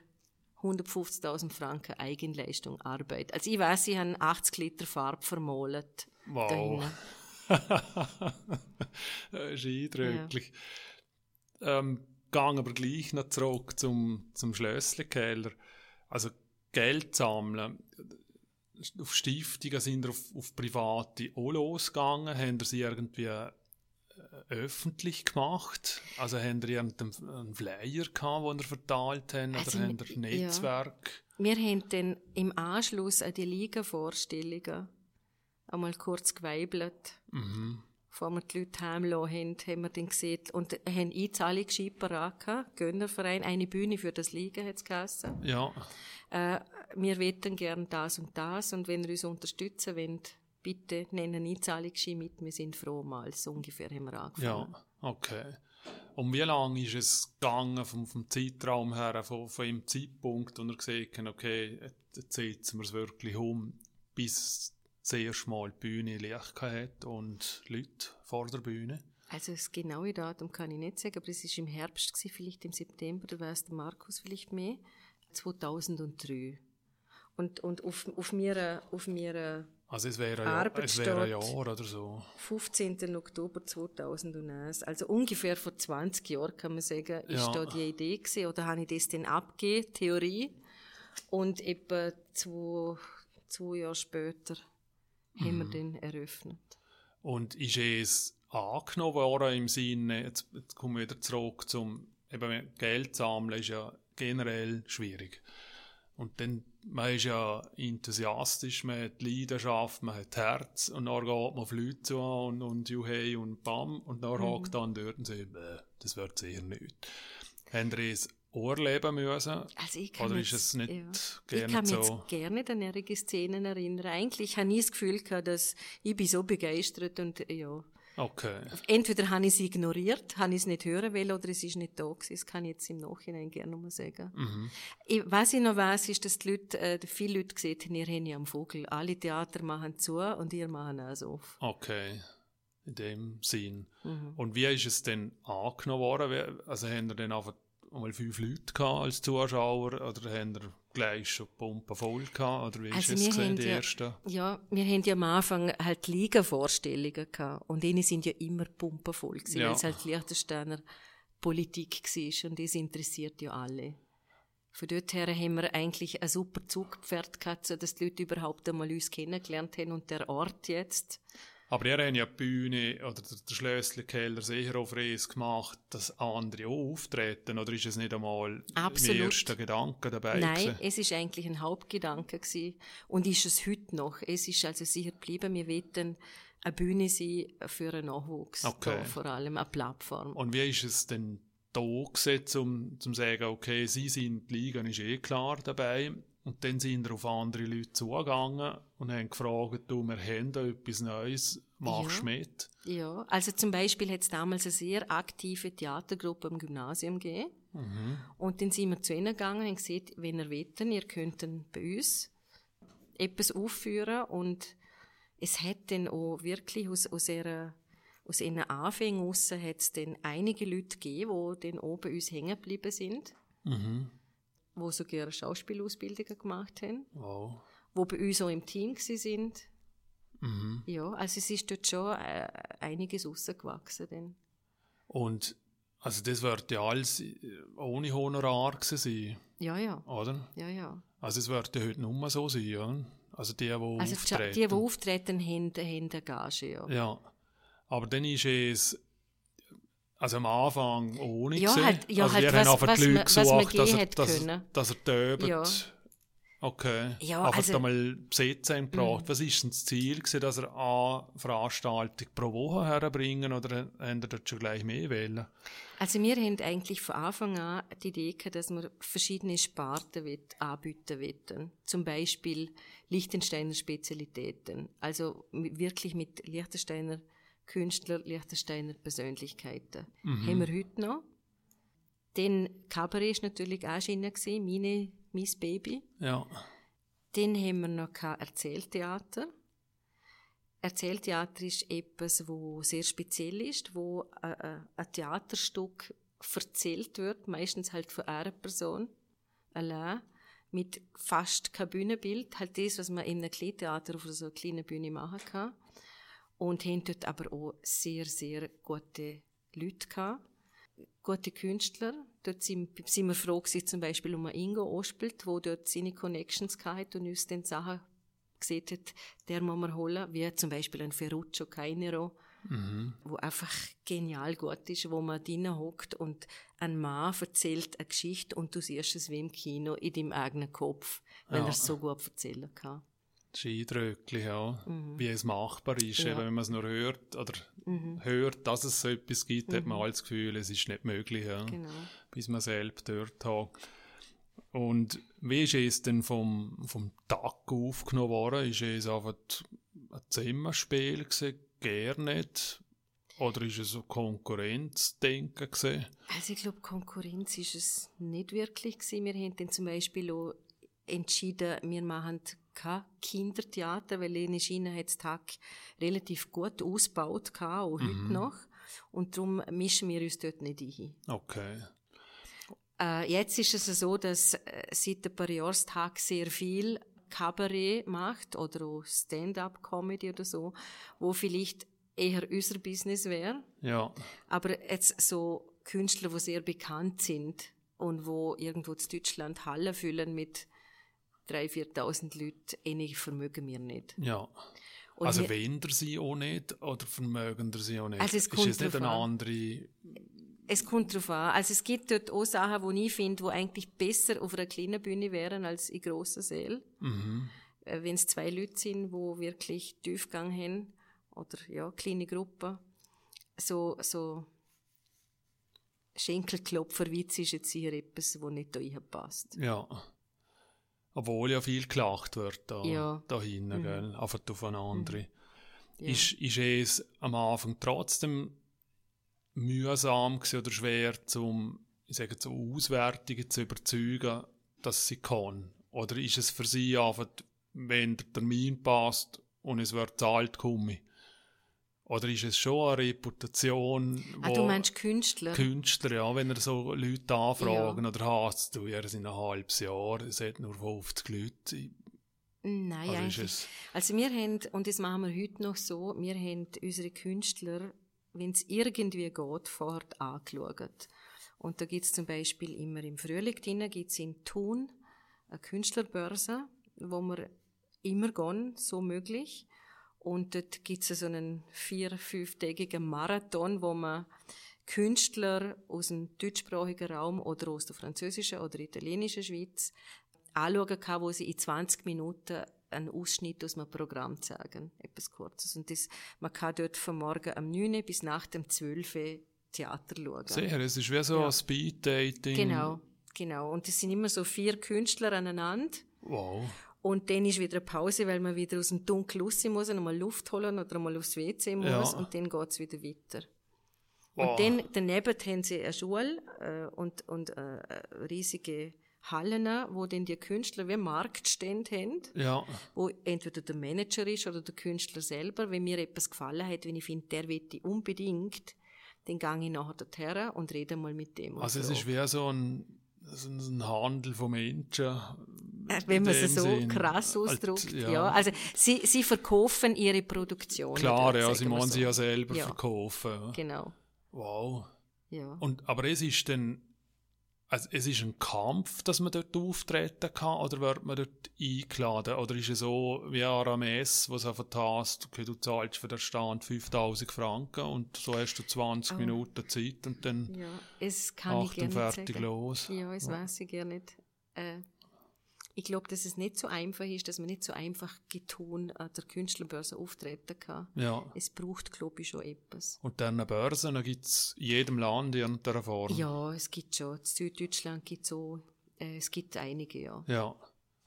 150.000 Franken Eigenleistung Arbeit. Also ich weiß, sie haben 80 Liter Farbe vermolet. Da Wow. Das ist eindrücklich. Ähm, gang aber gleich noch zurück zum, zum Schlössli-Keller. Also Geld sammeln. Auf Stiftungen sind ihr auf, auf private auch losgegangen. Haben sie irgendwie öffentlich gemacht? Also haben ihr einen Flyer gehabt, den ihr verteilt habt? Also, oder habt ihr ja. Netzwerk? Wir haben dann im Anschluss an die Liga-Vorstellungen einmal kurz geweibelt. Mhm. Bevor wir die Leute heimgelassen haben, haben wir dann gesehen und haben Einzahlungsschein parat gehabt. Gönnerverein, eine Bühne für das Liga hat es. Ja, äh, wir wetten gern das und das und wenn ihr uns unterstützen wollt, bitte nennen einen Einzahlungsschein mit, wir sind froh mal. So ungefähr haben wir angefangen. Ja, okay. Und wie lange ist es gegangen vom, vom Zeitraum her, von, von dem Zeitpunkt, wo gesagt hat, okay, jetzt setzen wir es wirklich um, bis das erste Mal die Bühne Licht hat und Leute vor der Bühne? Also das genaue Datum kann ich nicht sagen, aber es ist im Herbst gewesen, vielleicht im September, da weiß der Markus vielleicht mehr. 2003. Und, und auf, auf mir, auf mir also es wäre, ja, es wäre ein Jahr oder so. 15. Oktober 2001. Also ungefähr vor 20 Jahren kann man sagen, ist ja. da die Idee gewesen, oder habe ich das dann abgegeben, Theorie. Und etwa zwei, zwei Jahre später mhm. haben wir mhm. den eröffnet. Und ist es angenommen worden im Sinne, jetzt, jetzt kommen wir wieder zurück zum, eben Geld sammeln ist ja generell schwierig. Und dann, man ist ja enthusiastisch, man hat Leidenschaft, man hat Herz und dann geht man auf Leute zu und, und juhei und bam und dann mhm. hakt dann dort und sagt, das wird sicher nicht. Haben Sie es erleben müssen? Also ich kann Oder ist es nicht ja. gerne Ich kann mich so? gerne an nerige Szenen erinnern. Eigentlich habe ich das Gefühl gehabt, dass ich bin so begeistert und ja, Okay. Entweder habe ich es ignoriert, habe ich es nicht hören wollen, oder es ist nicht da gewesen. Das kann ich jetzt im Nachhinein gerne mal sagen. Mhm. Ich, was ich noch weiß, ist, dass die Leute, äh, viele Leute gesehen haben, ihr habt ja am Vogel. Alle Theater machen zu und ihr machen auch auf. Okay. In dem Sinn. Mhm. Und wie ist es denn angenommen worden? Also haben ihr dann einfach mal fünf Leute gehabt als Zuschauer oder haben ihr gleich schon Pumpen voll gehabt? Oder wie also ist es gesehen, die ja, ersten? Ja, wir haben ja am Anfang halt Liga-Vorstellungen gehabt und denen sind ja immer Pumpen voll gewesen, ja. weil es halt Liechtensteiner Politik war und das interessiert ja alle. Von dort her haben wir eigentlich ein super Zugpferd gehabt, so dass die Leute überhaupt einmal uns kennengelernt haben und der Ort jetzt aber ihr habt ja die Bühne oder der Schlössli-Keller sicher auf Reis gemacht, dass andere auch auftreten. Oder ist es nicht einmal Absolut. der erste Gedanke dabei? Nein, gewesen? es ist eigentlich ein Hauptgedanke gewesen. Und ist es heute noch. Es ist also sicher geblieben, wir wollen eine Bühne sein für einen Nachwuchs. Okay. Da, vor allem eine Plattform. Und wie ist es denn da gesetzt, um zu sagen, okay, Sie sind die Liga, ist eh klar dabei. Und dann sind wir auf andere Leute zugegangen und haben gefragt, du, wir haben da etwas Neues, machst ja. mit? Ja, also zum Beispiel hat es damals eine sehr aktive Theatergruppe im Gymnasium gegeben. Mhm. Und dann sind wir zu ihnen gegangen und gesagt, wenn ihr wollt, ihr könnt bei uns etwas aufführen. Und es hat dann auch wirklich aus, aus ihrer aus ihren Anfängen raus hat es dann einige Leute gegeben, die dann bei uns hängen geblieben sind. Mhm wo sogar Schauspielausbildungen gemacht haben, wow. wo bei uns auch im Team sind. Mhm. Ja, also es ist dort schon äh, einiges rausgewachsen. Dann. Und also das wird ja alles äh, ohne Honorar sein. Ja, ja. Oder? Ja, ja. Also es wird ja heute nur so sein, ja? Also die, die also auftreten. Die, die auftreten, haben, haben eine Gage, ja. Ja. Aber dann ist es also am Anfang ohne ja, halt, ja, also halt, wir was, haben einfach die Leute gesucht, dass er, dass, er, dass er töbt. Ja. Okay. Ja, einfach also, da mal Besetzen gebraucht. Mm. Was ist denn das Ziel gewesen, dass er eine Veranstaltung pro Woche herbringen oder haben dort schon gleich mehr wählen? Also wir haben eigentlich von Anfang an die Idee gehabt, dass wir verschiedene Sparten anbieten wollen. Zum Beispiel Liechtensteiner Spezialitäten. Also wirklich mit Liechtensteiner Künstler, Liechtensteiner Persönlichkeiten. Mhm. Haben wir heute noch. Dann Cabaret war natürlich auch schon meine, mein Baby. Ja. Dann haben wir noch Erzähltheater. Erzähltheater ist etwas, wo sehr speziell ist, wo ein, ein Theaterstück erzählt wird, meistens halt von einer Person allein, mit fast kein Bühnenbild, halt das, was man in einem Kleintheater auf so einer kleinen Bühne machen kann und haben dort aber auch sehr, sehr gute Leute gehabt. Gute Künstler. Dort sind, sind wir froh gewesen, zum Beispiel um Ingo Ospelt, wo dort seine Connections hatte und uns dann Sachen gesehen hat, der muss man holen, wie zum Beispiel ein Ferruccio Cainero, mhm. wo einfach genial gut ist, wo man drinnen hockt und ein Mann erzählt eine Geschichte und du siehst es wie im Kino in deinem eigenen Kopf, weil ja. er es so gut erzählen kann. Eindrücklich, ja. Mhm. Wie es machbar ist. Ja. Eben, wenn man es nur hört oder mhm. hört, dass es so etwas gibt, mhm. hat man alles das Gefühl, es ist nicht möglich, ja. Genau. bis man selbst dort hat. Und wie ist es denn vom, vom Tag aufgenommen worden? Ist es einfach ein Zimmerspiel gewesen? Gar nicht? Oder ist es so Konkurrenzdenken gewesen? Also ich glaube, Konkurrenz ist es nicht wirklich gewesen. Wir haben dann zum Beispiel auch entschieden, wir machen kein Kindertheater, weil in China hat Tag relativ gut ausgebaut, auch mhm. heute noch. Und darum mischen wir uns dort nicht ein. Okay. Äh, jetzt ist es so, dass äh, seit ein paar Jahrestag sehr viel Kabarett macht oder auch Stand-up-Comedy oder so, wo vielleicht eher unser Business wäre. Ja. Aber jetzt so Künstler, die sehr bekannt sind und wo irgendwo in Deutschland Hallen füllen mit 3.000, 4.000 Leuten, ähnlich vermögen wir nicht. Ja. Und also wollen sie auch nicht oder vermögen sie auch nicht? Also es ist kommt es nicht eine an. andere... Es kommt drauf an. Also es gibt dort auch Sachen, die ich finde, die eigentlich besser auf einer kleinen Bühne wären als in grossen Sälen. Mhm. Äh, Wenn es zwei Leute sind, die wirklich Tiefgang haben, oder ja, kleine Gruppen, so, so Schenkelklopferwitz ist jetzt sicher etwas, das nicht da passt. Ja. Obwohl ja viel gelacht wird da, Ja. da hinten, gell? Einfach auf eine andere. Ja. Ist, ist es am Anfang trotzdem mühsam oder schwer, zum, ich sage so Auswertungen zu überzeugen, dass sie kann? Oder ist es für sie einfach, wenn der Termin passt und es wird zahlt, komme ich? Oder ist es schon eine Reputation, Ah, wo du meinst Künstler? Künstler, ja, wenn er so Leute anfragen oder hast du, ja, sind ein halbes Jahr, es hat nur 50 Leute. Nein, Also eigentlich. es, Also wir haben, und das machen wir heute noch so, wir haben unsere Künstler, wenn es irgendwie geht, vorher angeschaut. Und da gibt's zum Beispiel immer im Frühling drinnen, gibt's in Thun eine Künstlerbörse, wo wir immer gehen, so möglich. Und dort gibt's so einen vier-, fünftägigen Marathon, wo man Künstler aus dem deutschsprachigen Raum oder aus der französischen oder italienischen Schweiz anschauen kann, wo sie in 20 Minuten einen Ausschnitt aus einem Programm zeigen. Etwas Kurzes. Und das, man kann dort von morgen am 9 bis nach dem 12 Uhr Theater schauen. sehr, es ist wie so Ja. ein Speed-Dating. Genau, genau. Und es sind immer so vier Künstler aneinander. Wow. Und dann ist wieder eine Pause, weil man wieder aus dem Dunkel raus muss und einmal Luft holen oder einmal aufs WC muss. Ja. Und dann geht's wieder weiter. Wow. Und dann, daneben haben sie eine Schule äh, und, und äh, riesige Hallen, wo dann die Künstler wie Marktstände haben, Ja, wo entweder der Manager ist oder der Künstler selber. Wenn mir etwas gefallen hat, wenn ich finde, der will ich unbedingt, dann gehe ich nachher dorthin und rede mal mit dem. also es ist wie so ein, so ein Handel von Menschen. Äh, Wenn man es so Sinn. krass Halt, ausdrückt. ja. ja. also sie, sie verkaufen ihre Produktion. Klar, ja, sie wollen so. sie ja selber Ja. verkaufen. Genau, Wow. ja. Und, aber es ist dann, also es ist ein Kampf, dass man dort auftreten kann, oder wird man dort eingeladen? Oder ist es so wie Arames, wo es einfach hast, okay, du zahlst für den Stand 5000 Franken und so hast du 20 Oh. Minuten Zeit und dann ja. Es kann ich gerne fertig sagen. los. Ja, das weiß ich gerne nicht. Äh, ich glaube, dass es nicht so einfach ist, dass man nicht so einfach getun an der Künstlerbörse auftreten kann. Ja. Es braucht, glaube ich, schon etwas. Und dann Börsen gibt es in jedem Land in irgendeiner Form. Ja, es gibt schon. In Süddeutschland gibt es so, äh, es gibt einige, ja. Ja.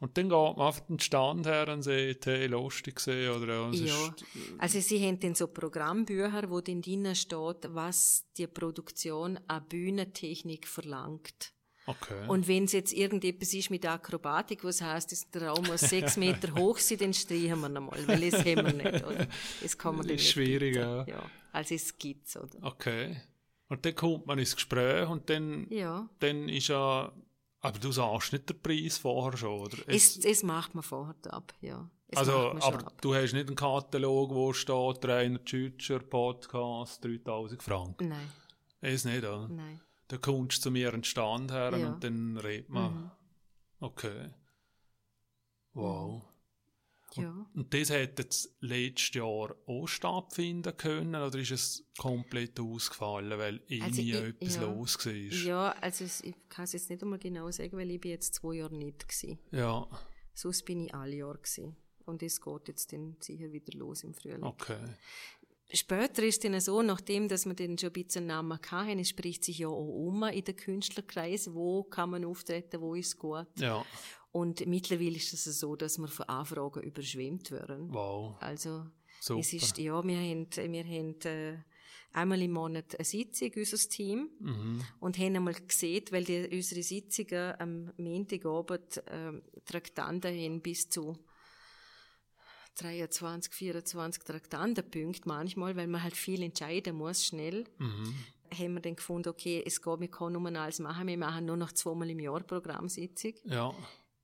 Und dann geht man auf den Stand her und sagt, hey, lustig gesehen, oder ja, Ja, also sie haben dann so Programmbücher, wo dann drinnen steht, was die Produktion an Bühnentechnik verlangt. Okay. Und wenn es jetzt irgendetwas ist mit Akrobatik, was heißt, der Raum muss sechs Meter hoch sein, dann streichen wir nochmal, weil das haben wir nicht, oder? Das kann man dann Ist nicht schwierig, bieten. ja. Also es gibt's, oder? okay. Und dann kommt man ins Gespräch und dann, Ja. dann ist ja, aber du sagst nicht den Preis vorher schon, oder? Es, es macht man vorher ab, ja. Es also, aber ab. du hast nicht einen Katalog, wo steht, Rainer Tschütscher, Podcast, 3000 Franken. Nein, Es nicht, oder? nein. Kommst du zu mir einen Stand her Ja. Mhm. und dann redet man. Okay. Wow. Ja. Und das hätte jetzt letztes Jahr auch stattfinden können, oder ist es komplett ausgefallen, weil irgendwie Also ich- etwas ja. los war? Ja, also ich kann es jetzt nicht einmal genau sagen, weil ich bin jetzt zwei Jahre nicht gewesen. Ja, Sonst bin ich alle Jahre gewesen. Und es geht jetzt dann sicher wieder los im Frühling. okay. Später ist es dann so, nachdem dass wir dann schon ein bisschen Namen hatten, es spricht sich ja auch um in den Künstlerkreis, wo kann man auftreten, wo ist gut. Ja, Und mittlerweile ist es so, dass wir von Anfragen überschwemmt werden. wow. Also Super. es ist, ja, wir haben, wir haben äh, einmal im Monat eine Sitzung, unser Team, Mhm. und haben einmal gesehen, weil die, unsere Sitzungen am Montagabend ähm, Traktanten haben bis zu 23, 24 Traktantenpunkte manchmal, weil man halt viel entscheiden muss, schnell. Mhm. haben wir dann gefunden, okay, es geht, wir können nur alles machen, wir machen nur noch zweimal im Jahr Programmsitzung. Ja.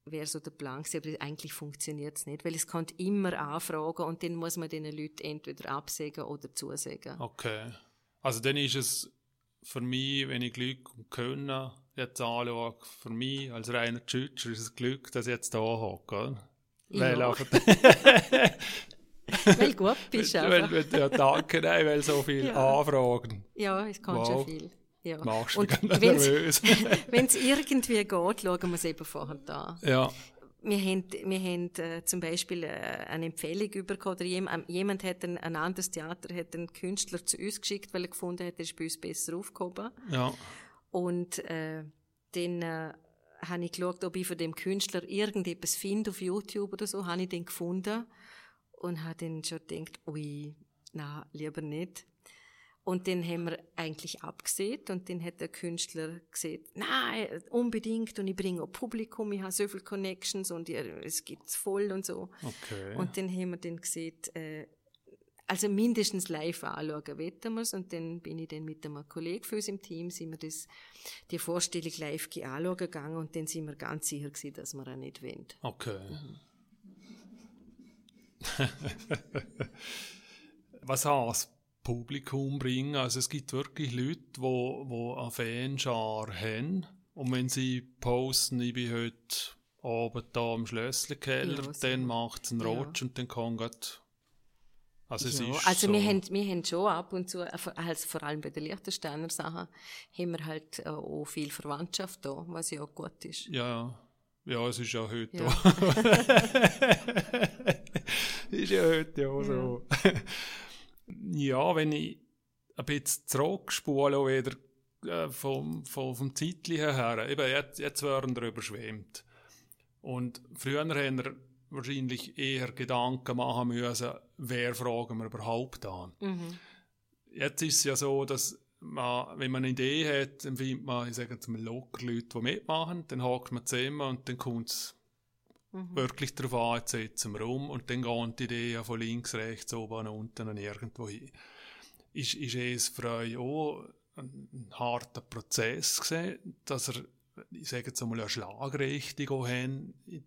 Wäre so der Plan gewesen, aber eigentlich funktioniert es nicht, weil es kommt immer Anfragen und dann muss man den Leuten entweder absägen oder zusagen. Okay. Also dann ist es für mich, wenn ich Glück und Können jetzt anschaue, für mich als reiner Tschütscher ist es Glück, dass ich jetzt da hocke. Weil Ja. einfach weil gut bist du weil, weil, ja, danke, nein, weil so viele Ja. Anfragen. Ja, es kommt Wow. schon viel. Ja. Machst du Und mich ganz nervös. Wenn es irgendwie geht, schauen wir es eben vorher da. ja. Wir haben, wir haben äh, zum Beispiel äh, eine Empfehlung bekommen, oder jemand, jemand hat ein, ein anderes Theater hat einen Künstler zu uns geschickt, weil er gefunden hat, er ist bei uns besser aufgehoben. Ja. Und äh, dann äh, habe ich geschaut, ob ich von dem Künstler irgendetwas finde auf YouTube oder so, habe ich den gefunden und habe dann schon gedacht, ui, na lieber nicht. Und dann haben wir eigentlich abgesehen und dann hat der Künstler gesagt, nein, unbedingt und ich bringe auch Publikum, ich habe so viele Connections und ihr, es gibt's voll und so. Okay. Und dann haben wir dann gesagt, äh, also mindestens live anschauen, wetten wir's. Und dann bin ich dann mit einem Kollegen für uns im Team, sind wir das, die Vorstellung live anschauen gegangen und dann sind wir ganz sicher gewesen, dass wir auch nicht wollen. Okay. Was heißt Publikum bringen? Also es gibt wirklich Leute, die wo, wo eine Fanschar haben und wenn sie posten, ich bin heute oben da im Schlösselkeller, Ja, dann macht es einen Ja. Rutsch und dann kann grad also es Ja, ist also so. wir, haben, wir haben schon ab und zu, äh, vor- also vor allem bei den Liechtensteiner Sachen, haben wir halt äh, auch viel Verwandtschaft da, was ja auch gut ist. Ja, ja. Ja, es ist ja heute Ja. auch. ist ja heute auch so. ja, wenn ich ein bisschen zurückspule, wieder äh, vom, vom, vom Zeitlichen her, eben jetzt, jetzt werden wir überschwemmt. Und früher haben wir wahrscheinlich eher Gedanken machen müssen, wer fragen wir überhaupt an. Mhm. Jetzt ist es ja so, dass man, wenn man eine Idee hat, dann findet man, ich sage jetzt mal, locker Leute, die mitmachen, dann hakt man zusammen und dann kommt es Mhm. wirklich darauf an, jetzt setzen wir um und dann gehen die Ideen von links, rechts, oben, unten und irgendwo hin. Ist, ist es für euch auch ein, harter Prozess gewesen, dass er, ich sage jetzt einmal, eine Schlagrichtung haben, in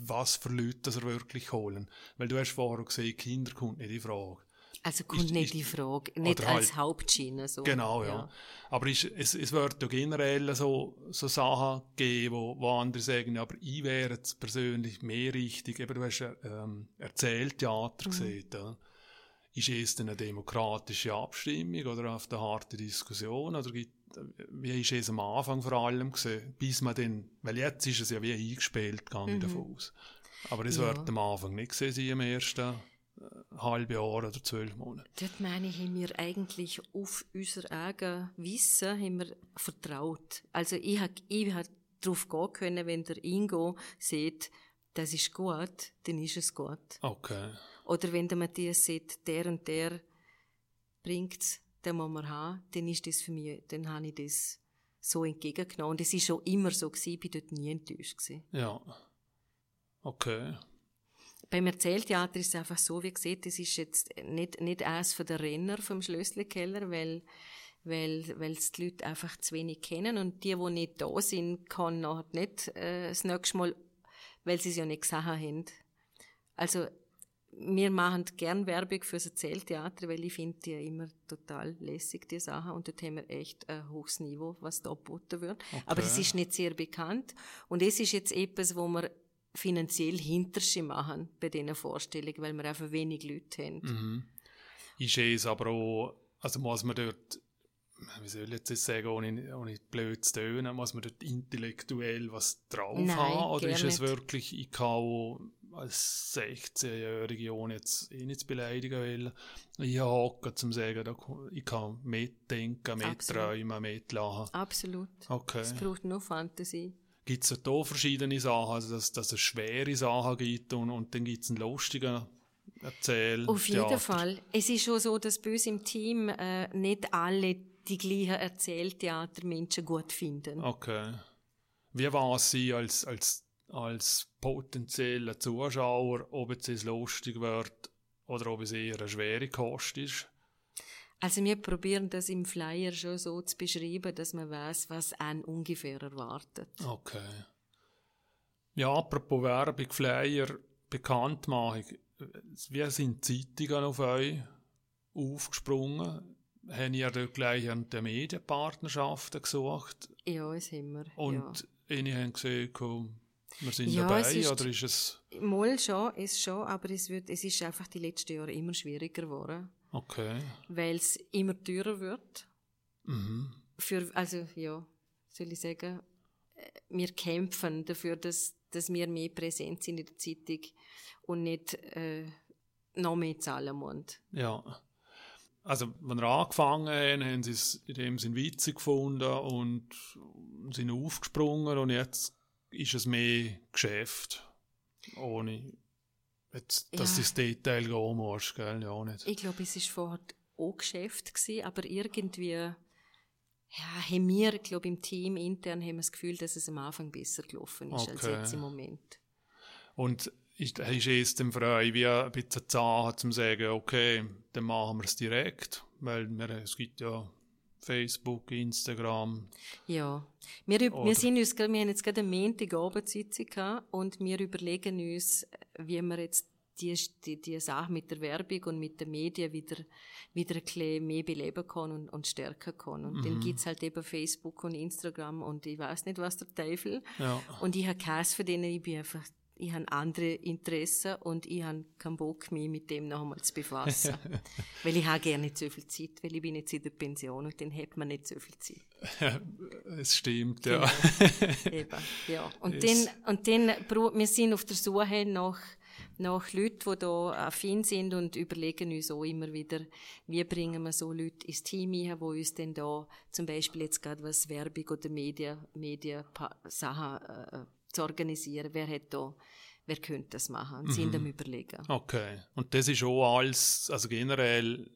was für Leute das er wirklich holen? Weil du hast vorher gesagt, Kinder kommt nicht in Frage. Also kommt Ist- nicht ist- die Frage, nicht oder als halt- Hauptschiene. So. Genau, ja. Aber ist, es, es wird ja generell so, so Sachen geben, wo, wo andere sagen, ja, aber ich wäre jetzt persönlich mehr richtig. Eben, du hast ja, ähm, Erzähltheater gesehen. Ja. Ist es denn eine demokratische Abstimmung oder auf eine harte Diskussion? Oder gibt, wie ist es am Anfang vor allem gesehen? Bis man dann, weil jetzt ist es ja wie eingespielt, gehe ich davon aus. Aber es Ja. wird am Anfang nicht gesehen sein, im ersten äh, halben Jahr oder zwölf Monate. Dort meine ich, haben wir eigentlich auf unser eigenes Wissen haben wir vertraut. Also ich habe ich hab darauf gehen können, wenn der Ingo sieht, das ist gut, dann ist es gut. Okay. Oder wenn der Matthias sieht, der und der bringt's, den muss man haben, dann ist das für mich, dann habe ich das so entgegengenommen. Und es ist schon immer so gewesen, ich bin dort nie enttäuscht gewesen. Ja. Okay. Beim Erzähltheater ist es einfach so, wie gesagt, es ist jetzt nicht, nicht eins von den Renner vom Schlösselkeller, weil, weil, weil es die Leute einfach zu wenig kennen und die, die nicht da sind, kann noch nicht äh, das nächste Mal, weil sie es ja nicht gesehen haben. Also, wir machen gern Werbung fürs Erzähltheater, weil ich finde die immer total lässig, die Sachen. Und dort haben wir echt ein hohes Niveau, was da geboten wird. Aber es ist nicht sehr bekannt. Und es ist jetzt etwas, wo wir finanziell Hintersche machen bei diesen Vorstellungen, weil wir einfach wenig Leute haben. Mhm. Ist es aber auch, also muss man dort, wie soll ich jetzt das sagen, ohne, ohne blöd zu tönen, muss man dort intellektuell was drauf Nein, haben? Oder ist es nicht. wirklich, ich kann auch als 16-Jährige, ohne jetzt eh nicht zu beleidigen will, ich habe zum sagen, ich kann mitdenken, mitträumen, mitlachen. Absolut. Okay. Es braucht nur Fantasie. Gibt es da verschiedene Sachen, also dass, dass es schwere Sachen gibt und, und dann gibt es einen lustigen Erzähl. Auf jeden Theater. Fall. Es ist schon so, dass bei uns im Team äh, nicht alle die gleichen Erzähltheatermenschen gut finden. Okay. Wie war es Sie als, als, als potenzieller Zuschauer, ob jetzt es lustig wird oder ob es eher eine schwere Kost ist? Also wir probieren das im Flyer schon so zu beschreiben, dass man weiß, was einen ungefähr erwartet. Okay. Ja, apropos Werbung, Flyer, Bekanntmachung. Wie sind Zeitungen auf euch aufgesprungen? Haben ihr dort gleich an den Medienpartnerschaften gesucht? Ja, es haben wir. Und ja. ich habe gesehen, wir sind Ja, dabei, es ist- oder ist es... Mal schon, es schon, aber es, wird, es ist einfach die letzten Jahre immer schwieriger geworden, Okay. weil es immer teurer wird. Mhm. Für, also ja, soll ich sagen, wir kämpfen dafür, dass, dass wir mehr präsent sind in der Zeitung und nicht äh, noch mehr zahlen müssen. Ja. Also, wenn wir angefangen haben, haben sie es in dem Sinn witzig gefunden und sind aufgesprungen und jetzt ist es mehr Geschäft. Ohne jetzt, dass Ja. du ins Detail gehen musst, gell? Ja, nicht. Ich glaube, es war vorher auch Geschäft, gewesen, aber irgendwie ja, haben wir, ich glaube, im Team intern haben wir das Gefühl, dass es am Anfang besser gelaufen ist als Okay. jetzt im Moment. Und ist, ist es dem frei, wie ein bisschen Zahn zum sagen, okay, dann machen wir es direkt, weil wir, es gibt ja Facebook, Instagram. Ja, wir, wir, sind uns, wir haben jetzt gerade eine Montagabendsitzung gehabt und wir überlegen uns, wie wir jetzt die, die, die Sache mit der Werbung und mit den Medien wieder, wieder ein bisschen mehr beleben kann und, und stärken kann. Und dann gibt's halt eben Facebook und Instagram und ich weiß nicht, was der Teufel. Ja. Und ich habe keins von denen, ich bin einfach, ich habe andere Interessen und ich habe keinen Bock, mich mit dem noch einmal zu befassen. weil ich habe gerne nicht so viel Zeit, weil ich bin jetzt in der Pension und dann hat man nicht so viel Zeit. Es stimmt, ja. Eben, ja. Und Es- dann, und dann, wir sind auf der Suche nach, nach Leuten, die da affin sind und überlegen uns auch immer wieder, wie bringen wir so Leute ins Team ein, wo uns dann da zum Beispiel jetzt gerade was Werbung oder Medien, Medien Sachen äh, zu organisieren. Wer hat da, wer könnte das machen? Und sind am überlegen. Okay. Und das ist auch alles, also generell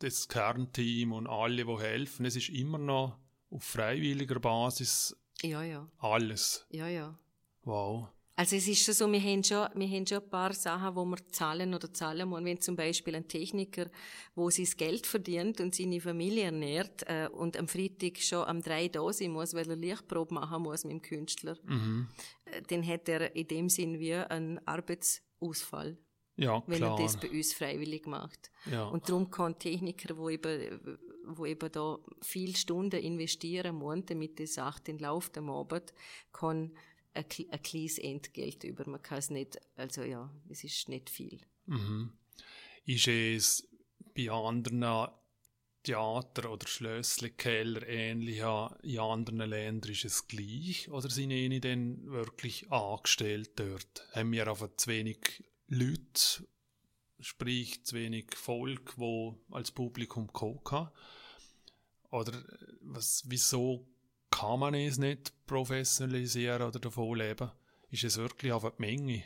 das Kernteam und alle, die helfen, es ist immer noch auf freiwilliger Basis Ja, ja, alles. ja, ja. Wow. Also es ist schon so, wir haben schon, wir haben schon ein paar Sachen, wo wir zahlen oder zahlen müssen. Wenn zum Beispiel ein Techniker, wo sein Geld verdient und seine Familie ernährt äh, und am Freitag schon am drei da sein muss, weil er Lichtprobe machen muss mit dem Künstler, äh, dann hat er in dem Sinn wie einen Arbeitsausfall, Ja, wenn klar. er das bei uns freiwillig macht. ja. Und darum kann Techniker, wo eben, wo eben da viel Stunden investieren müssen, damit die Sache den läuft am Abend, kann ein, kle- ein kleines Entgelt über. Man kann es nicht, also ja, es ist nicht viel. Mhm. Ist es bei anderen Theater- oder Schlössli-Keller ähnlich in anderen Ländern, ist es gleich? Oder sind ihnen denn wirklich angestellt dort? Haben wir einfach zu wenig Leute, sprich zu wenig Volk, wo als Publikum kann? Oder äh, was, wieso kann man es nicht professionalisieren oder davon leben? Ist es wirklich einfach die Menge?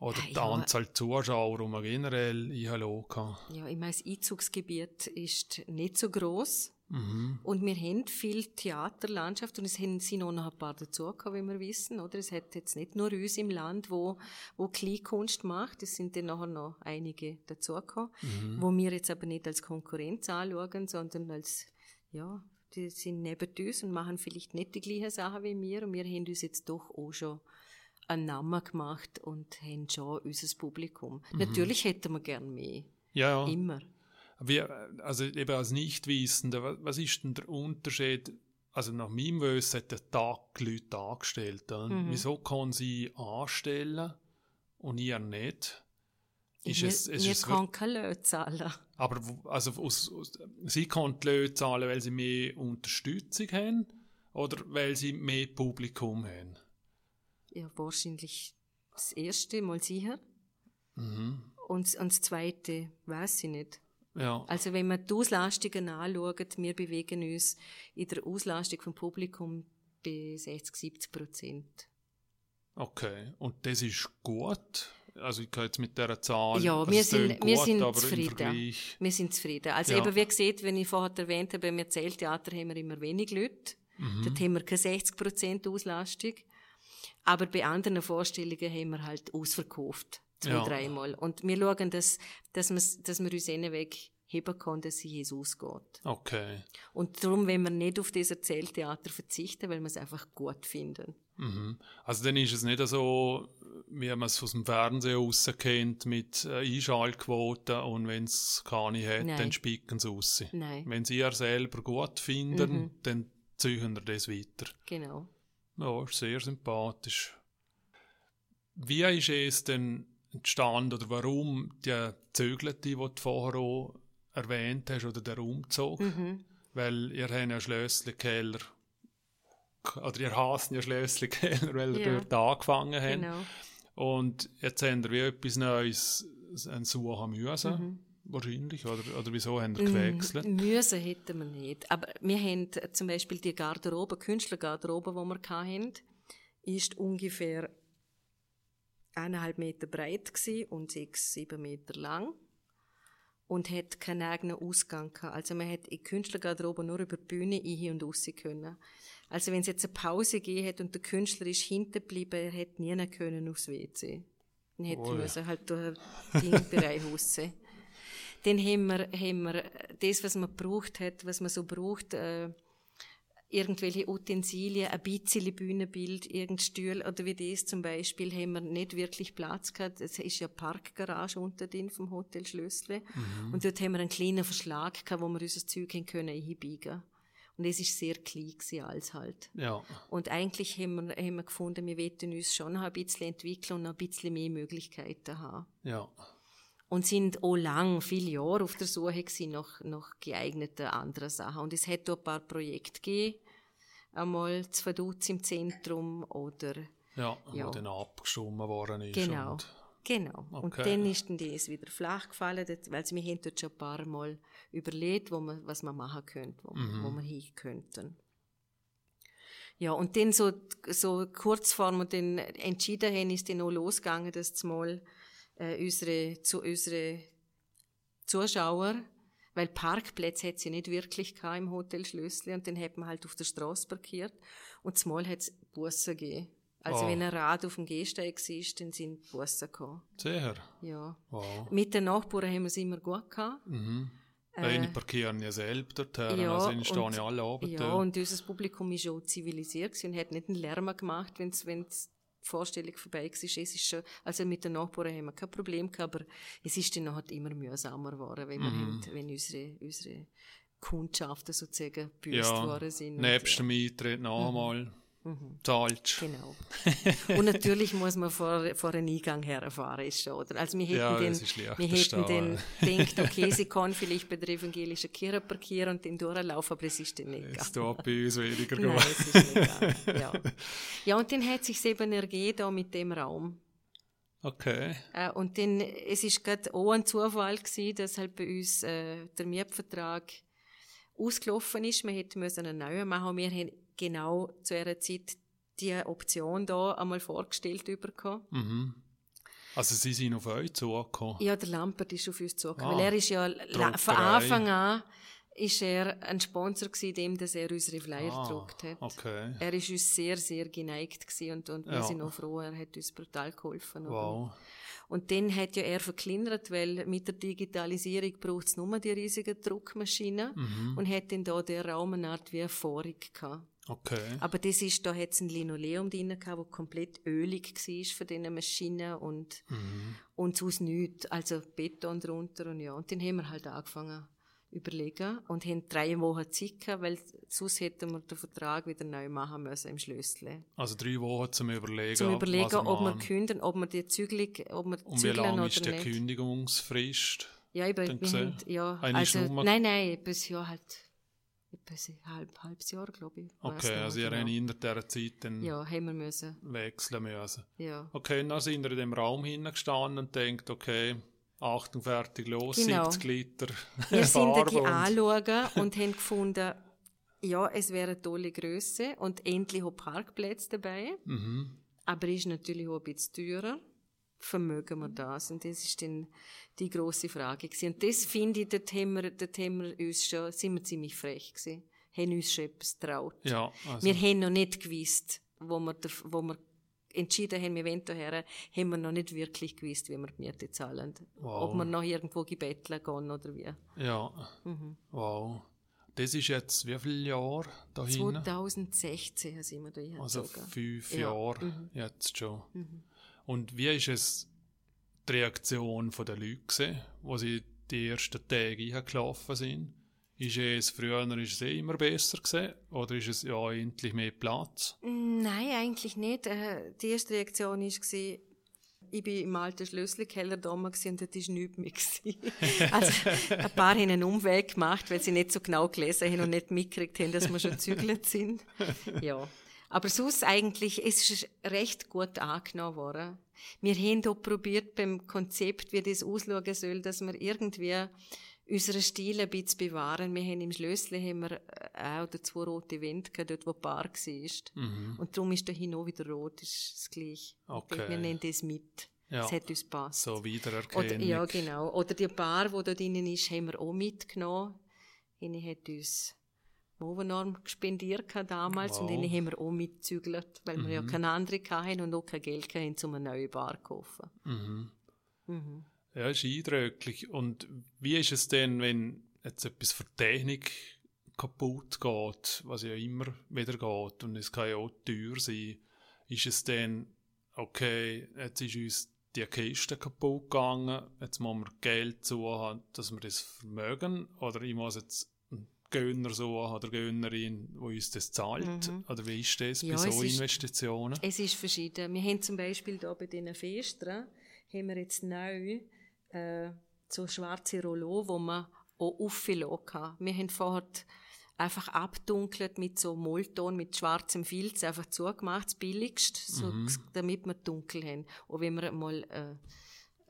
Oder Ja, die. Anzahl Zuschauer, die man generell einladen kann? Ja, ich meine, das Einzugsgebiet ist nicht so groß Mhm. und wir haben viel Theaterlandschaft und es sind auch noch ein paar dazugekommen, wie wir wissen, oder? Es hat jetzt nicht nur uns im Land, wo, wo Kleinkunst macht, es sind dann nachher noch einige dazugekommen, wo wir jetzt aber nicht als Konkurrenz anschauen, sondern als, ja, die sind neben uns und machen vielleicht nicht die gleichen Sachen wie wir und wir haben uns jetzt doch auch schon einen Namen gemacht und haben schon unser Publikum. Natürlich hätten wir gern mehr. Ja, ja. Immer. Wie, also eben als Nichtwissender, wa- was ist denn der Unterschied? Also nach meinem Wissen hat der Tag die Leute angestellt. Mhm. Wieso kann sie anstellen und ihr nicht? Ist wir es, ist wir es können keine Löhne zahlen. Aber also aus, aus, sie kann die Löhne zahlen, weil sie mehr Unterstützung haben oder weil sie mehr Publikum haben? Ja, wahrscheinlich das erste Mal sicher. Mhm. Und, und das zweite weiß ich nicht. Ja, Also wenn man die Auslastungen anschaut, wir bewegen uns in der Auslastung vom Publikum bei 60, 70 Prozent. okay. Und das ist gut. Also ich kann jetzt mit dieser Zahl. Ja, also wir sind- tönt wir gut, sind im zufrieden. Vergleich. Wir sind zufrieden. Also Ja. eben, wie gesagt, wenn ich vorher erwähnt habe, beim Erzähltheater haben wir immer wenig Leute. Mhm. Dort haben wir keine 60 Prozent Auslastung. Aber bei anderen Vorstellungen haben wir halt ausverkauft. Zwei, Ja. dreimal. Und wir schauen, dass, dass, wir's- dass wir uns Weg heben kann, dass sie Jesus geht. Okay. Und darum, wenn wir nicht auf das Erzähltheater verzichten, weil wir es einfach gut finden. Mhm. Also dann ist es nicht so, wie man es aus dem Fernsehen raus kennt, mit äh, Einschaltquoten und wenn es keine hat, Nein. dann spicken sie raus. Nein. Wenn sie ihr selber gut finden, Mhm. dann ziehen wir das weiter. Genau. Ja, ist sehr sympathisch. Wie ist es denn entstanden oder warum die Zögelte, die du vorher auch erwähnt hast, oder der Umzug? Mhm. Weil ihr habt ja Schlössli-Keller, oder ihr hasst ja Schlössli-Keller, weil ihr Ja. dort angefangen habt. Genau. Und jetzt habt ihr wie etwas Neues ein suchen müssen, Mhm. wahrscheinlich, oder, oder wieso ihr gewechselt? Mm, Müssen hätten wir nicht. Aber wir haben zum Beispiel die Garderobe, Künstlergarderobe, die wir hatten, ist ungefähr eineinhalb Meter breit und sechs, sieben Meter lang und hat keinen eigenen Ausgang gehabt. Also man hat in Künstlergarderobe nur über die Bühne ein und raus können. Also wenn es jetzt eine Pause gegeben hat und der Künstler ist hinten geblieben, er hätte nie können aufs WC. Dann hätte er müssen halt durch den Bereich raus. Dann haben wir, haben wir das, was man gebraucht hat, was man so braucht, äh, irgendwelche Utensilien, ein bisschen Bühnenbild, irgendein Stuhl oder wie das zum Beispiel, haben wir nicht wirklich Platz gehabt. Es ist ja eine Parkgarage unter drin vom Hotel Schlössle. Und dort haben wir einen kleinen Verschlag gehabt, wo wir unser Zeug haben können einbiegen. Und es ist sehr klein gewesen, alles halt. Ja, Und eigentlich haben wir, haben wir gefunden, wir wollten uns schon ein bisschen entwickeln und noch ein bisschen mehr Möglichkeiten haben. ja. Und sind auch lang, viele Jahre auf der Suche gewesen nach, nach geeigneten anderen Sachen. Und es hat auch ein paar Projekte gegeben. Einmal zu Verdutz im Zentrum oder, Ja, Ja. wo dann abgeschoben worden ist. genau. Und, Genau. Und Okay. dann ist dann das wieder flach gefallen, weil wir haben dort schon ein paar Mal überlegt, wo man, was man machen könnte, wo, Mhm. wo wir hin könnten. Ja, und dann so, so kurz vor wir dann entschieden haben, ist dann auch losgegangen, dass zumal äh, unsere, zu, unsere Zuschauer, weil Parkplätze hat sie nicht wirklich gehabt im Hotel Schlössli und dann hat man halt auf der Straße parkiert und zumal hat es Busse gegeben. Also Oh. wenn ein Rad auf dem Gehsteig war, dann sind Busse gekommen. Sehr. Ja. Wow. Mit den Nachbarn haben wir es immer gut gehabt. Mhm. Äh, die parkieren ja selbst dort ja, also stehen und- ja alle oben Ja, und unser Publikum ist auch zivilisiert und hat nicht einen Lärm gemacht, wenn es Vorstellung vorbei war. Es ist schon, also mit den Nachbarn haben wir kein Problem gehabt, aber es ist dann halt immer mühsamer geworden, wenn, Mhm. haben, wenn unsere, unsere Kundschaften sozusagen gebüßt Ja, worden sind. Nebst ja. dem Eintritt noch einmal zahlst. Genau. Und natürlich muss man vor, vor den Eingang herfahren, ist schon, oder? Also wir hätten Ja, den, wir hätten den gedacht, okay, sie kann vielleicht bei der evangelischen Kirche parkieren und den durchlaufen, aber es ist dann nicht gegangen. tut bei uns weniger Nein, es ist nicht gegangen. Ja. ja, und dann hat sich eben ergeben da mit dem Raum. Okay. Äh, und dann, es ist gerade auch ein Zufall gewesen, dass halt bei uns äh, der Mietvertrag ausgelaufen ist. Wir hätten müssen einen neuen machen. Und wir haben genau zu einer Zeit die Option da einmal vorgestellt bekommen. Mhm. Also sie sind auf euch zugekommen. Ja, der Lampert ist auf uns zugekommen. Ah, weil er ist ja Druckerei. von Anfang an ist er ein Sponsor gewesen, dem, dass er unsere Flyer Ah, gedruckt hat. Okay. Er ist uns sehr, sehr geneigt gewesen und, und wir Ja. sind auch froh, er hat uns brutal geholfen. Wow. Und dann hat ja er verkleinert, weil mit der Digitalisierung braucht es nur die riesigen Druckmaschinen Mhm. und hat dann da der Raum eine Art wie eine gehabt. Okay. Aber das ist, da hat es ein Linoleum drin gehabt, das komplett ölig war von diesen Maschinen und, Mhm. und sonst nichts. Also Beton drunter und ja. Und dann haben wir halt angefangen überlegen und haben drei Wochen Zeit gehabt, weil sonst hätten wir den Vertrag wieder neu machen müssen im Schlössle. Also drei Wochen zum Überlegen. Zum überlegen, ob wir künden, ob wir die Zügel, ob wir Und wie lange ist die. Kündigungsfrist? Ja, gesehen? haben, ja, also, nein, nein, etwas Jahr halt, etwas ein halb, halbes Jahr, glaube ich. Okay, also ihr genau. habt in dieser Zeit dann Ja, haben wir müssen, wechseln müssen. ja. Okay, dann sind ihr in dem Raum hingestanden und denkt, okay, Achtung, fertig, los, Genau. 70 Liter Wir sind da und- anschauen und haben gefunden, ja, es wäre eine tolle Größe und endlich auch Parkplätze dabei. Mhm. Aber ist natürlich auch ein bisschen teurer. Vermögen wir das? Und das ist dann die grosse Frage gewesen. Und das finde ich, dort haben wir, dort haben wir uns schon, sind wir ziemlich frech gewesen. Haben uns schon etwas getraut. Ja, also, Wir haben noch nicht gewusst, wo wir, wo wir entschieden haben, wir wollen daher, haben wir noch nicht wirklich gewusst, wie wir die Miete zahlen. Wow. Ob wir noch irgendwo gebetteln gehen oder wie. Ja. Wow. Das ist jetzt wie viele Jahre da hinten? 2016 sind wir da Also fünf Ja. Jahre jetzt schon. Und wie ist es die Reaktion der Leute gewesen, wo sie die ersten Tage eingelaufen sind? Ist es früher ist es eh immer besser gewesen? Oder ist es ja endlich mehr Platz? Nein, eigentlich nicht. Äh, Die erste Reaktion war, ich bin im alten Schlüsselkeller da und dort war nichts mehr. also, ein paar haben einen Umweg gemacht, weil sie nicht so genau gelesen haben und nicht mitgekriegt haben, dass wir schon zügelt sind. Ja. Aber sonst eigentlich, es ist recht gut angenommen worden. Wir haben auch probiert beim Konzept, wie das ausschauen soll, dass wir irgendwie unseren Stil ein bisschen bewahren. Wir haben im Schlössli haben wir äh, auch zwei rote Wände gehabt, dort wo die Bar war. Und darum ist da hin auch wieder rot, ist das gleiche. Okay. Wir nennen das mit. Ja. Das hat uns passt. So Oder, Wiedererkennung. ja, genau. Oder die Bar, die da drinnen ist, haben wir auch mitgenommen. Eine hat uns Movenorm gespendiert damals und Wow. eine haben wir auch mitgezügelt, weil wir ja keine andere hatten und auch kein Geld hatten, um eine neue Bar zu kaufen. Ja, ist eindrücklich. Und wie ist es denn, wenn jetzt etwas für Technik kaputt geht, was ja immer wieder geht, und es kann ja auch teuer sein, ist es dann, okay, jetzt ist uns die Kiste kaputt gegangen, jetzt müssen wir Geld suchen, dass wir das vermögen, oder ich muss jetzt Gönner suchen oder Gönnerin, wo uns das zahlt, oder wie ist das Ja, bei es so ist- Investitionen? Es ist verschieden. Wir haben zum Beispiel da bei diesen Festern, haben wir jetzt neu äh, so schwarze Rollo, wo man auch auflassen kann. Wir haben vorher einfach abdunkelt mit so Mollton, mit schwarzem Filz, einfach zugemacht, das billigste, so, damit wir dunkel haben. Und wenn wir mal äh,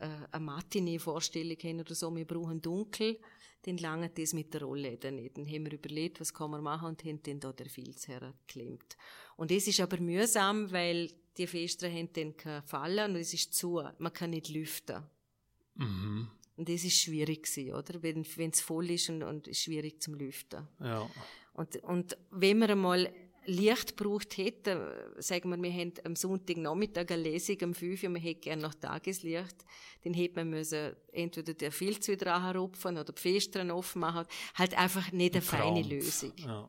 äh, eine Matinee-Vorstellung haben oder so, wir brauchen dunkel, dann langt das mit der Rollläden nicht. Dann haben wir überlegt, was kann man machen und haben dann da der Filz hergeklemmt. Und es ist aber mühsam, weil die Fenster haben dann keine Fallen und es ist zu. Man kann nicht lüften. Mhm. Und das ist schwierig gewesen, oder? Wenn es voll ist und, und ist schwierig zum Lüften. Ja. Und, und wenn wir einmal Licht gebraucht hätten, sagen wir, wir haben am Sonntagnachmittag eine Lesung um 5 Uhr, wir hätten gerne noch Tageslicht, dann hätte man müssen entweder den Filz wieder anrupfen oder die Fenster offen machen. Halt einfach nicht eine feine. Lösung. Ja.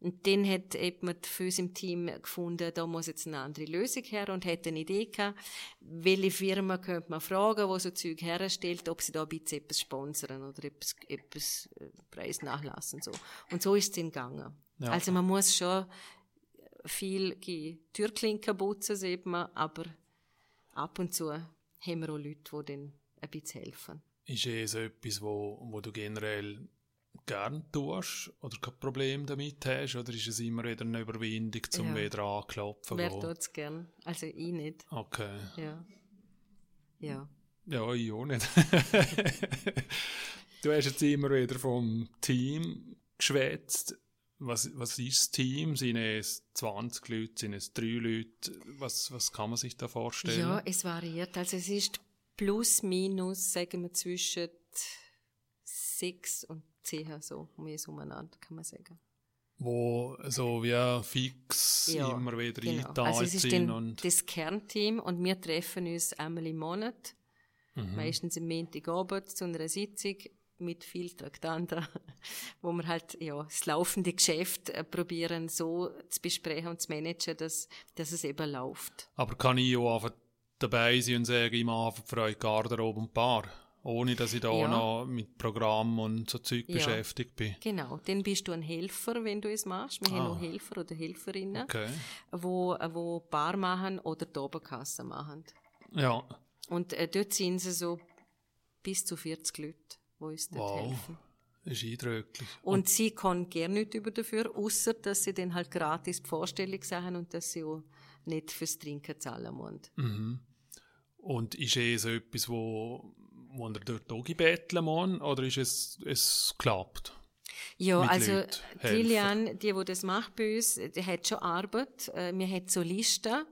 Und dann hat eben man für uns im Team gefunden, da muss jetzt eine andere Lösung her und hat eine Idee gehabt, welche Firma könnte man fragen, die so Zeug herstellt, ob sie da ein bisschen etwas sponsern oder etwas, etwas äh, Preis nachlassen. So. Und so ist es dann gegangen. Ja. Also man muss schon viel die Türklinken putzen, sieht man, aber ab und zu haben wir auch Leute, die dann ein bisschen helfen. Ist es etwas, wo, wo du generell gern tust oder kein Problem damit hast? Oder ist es immer wieder eine Überwindung, zum Ja. wieder anklopfen? Wer gehen? tut es gern? Also ich nicht. Okay. Ja. Ja. Ja, ich auch nicht. du hast jetzt immer wieder vom Team geschwätzt. Was, was ist das Team? Sind es 20 Leute? Sind es 3 Leute? Was, was kann man sich da vorstellen? Ja, es variiert. Also es ist plus, minus, sagen wir, zwischen sechs und zehn, so, um es umeinander, kann man sagen. Wo so wie fix immer wieder genau. eingeteilt Also es ist sind. und, das Kernteam und wir treffen uns einmal im Monat, Mhm. meistens am Montagabend zu einer Sitzung mit viel Traktanten, wo wir halt ja, das laufende Geschäft äh, probieren so zu besprechen und zu managen, dass, dass es eben läuft. aber kann ich auch einfach dabei sein und sagen, ich mache für euch Garderobe und Bar? Ohne dass ich da Ja. noch mit Programm und so Zeug Ja. beschäftigt bin. Genau, dann bist du ein Helfer, wenn du es machst. Wir haben Ah. auch Helfer oder Helferinnen. Okay. wo, wo Bar machen oder die Oberkasse machen. Ja. Und äh, dort sind sie so bis zu 40 Leute, die uns dort Wow. helfen. Ist eindrücklich. Und, sie kann gerne nicht über dafür, außer dass sie dann halt gratis die Vorstellung sagen und dass sie auch nicht fürs Trinken zahlen müssen. Mhm. Und ist es etwas, wo, wo ihr dort auch gebetteln muss, oder ist es, es klappt? Ja, Mit also Leuten, die. Lilian, die, die das macht bei uns, die hat schon Arbeit. Äh, Wir haben so Listen.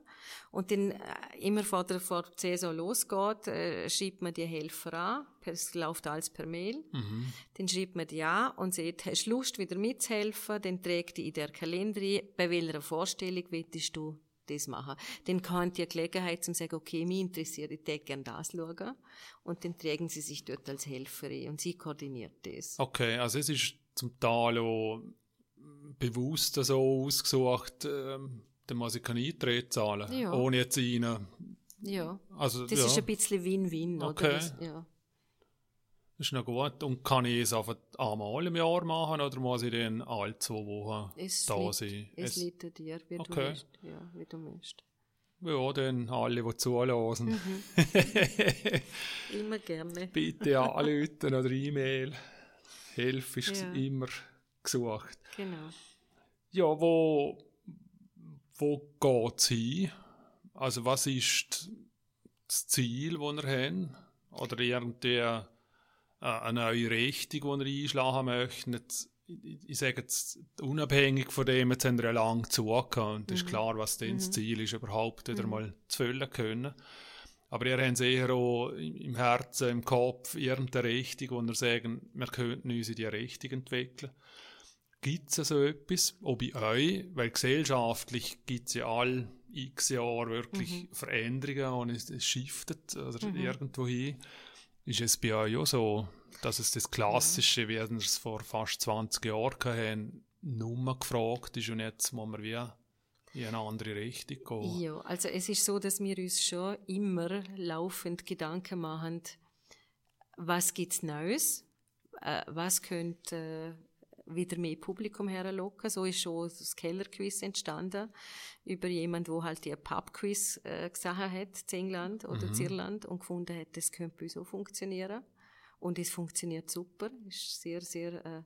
Und dann äh, immer vor der, vor der Saison losgeht, äh, schreibt man die Helfer an. Es läuft alles per Mail. Mhm. Dann schreibt man die an und sagt, hast du Lust, wieder mitzuhelfen? Dann trägt die in der Kalender ein, bei welcher Vorstellung willst du das machen. Dann kann die Gelegenheit zum sagen, okay, mich interessiert, ich würde gerne das schauen. Und dann tragen sie sich dort als Helferin und sie koordiniert das. Okay, also es ist zum Teil auch bewusst so ausgesucht, ähm, dann muss ich keine Eintritt zahlen, Ja. ohne jetzt rein. Ja, Also, das ja, ist ein bisschen Win-Win, Okay. oder? Das, ja. ist noch gut. Und kann ich es einfach einmal im Jahr machen oder muss ich dann alle zwei Wochen Es da liegt, sein? es liegt an dir, wie Okay. du möchtest. Ja, wie du möchtest. Ja, dann alle, die zulassen. Mhm. Immer gerne. Bitte anrufen oder E-Mail. Hilfe ist Ja. immer gesucht. Genau. Ja, wo, wo geht es hin? Also, was ist das Ziel, das ihr habt? Oder irgendwie äh, eine neue Richtung, die ihr einschlagen möchtet? Jetzt, ich, ich sage jetzt, unabhängig von dem, jetzt haben wir ja lange zugehört und es ist klar, was denn das Ziel ist, überhaupt wieder mal zu füllen können. Aber ihr habt eher auch im im Herzen, im Kopf irgendeine Richtung, wo ihr sagen, wir könnten uns in die Richtung entwickeln. Gibt es so etwas, auch bei euch? Weil gesellschaftlich gibt es ja all x Jahre wirklich Veränderungen und es, es shiftet oder irgendwo hin. Ist es bei euch auch so, dass es das Klassische, wie wir es vor fast 20 Jahren hatten, nur gefragt ist und jetzt muss man wie in eine andere Richtung gehen? Ja, also es ist so, dass wir uns schon immer laufend Gedanken machen, was gibt's Neues, äh, was könnte wieder mehr Publikum herlocken. So ist schon das Kellerquiz entstanden über jemand, wo halt die Pubquiz äh, gesehen hat in England oder in Irland und gefunden hat, das könnte bei uns auch funktionieren. Und es funktioniert super. Ist sehr, sehr äh,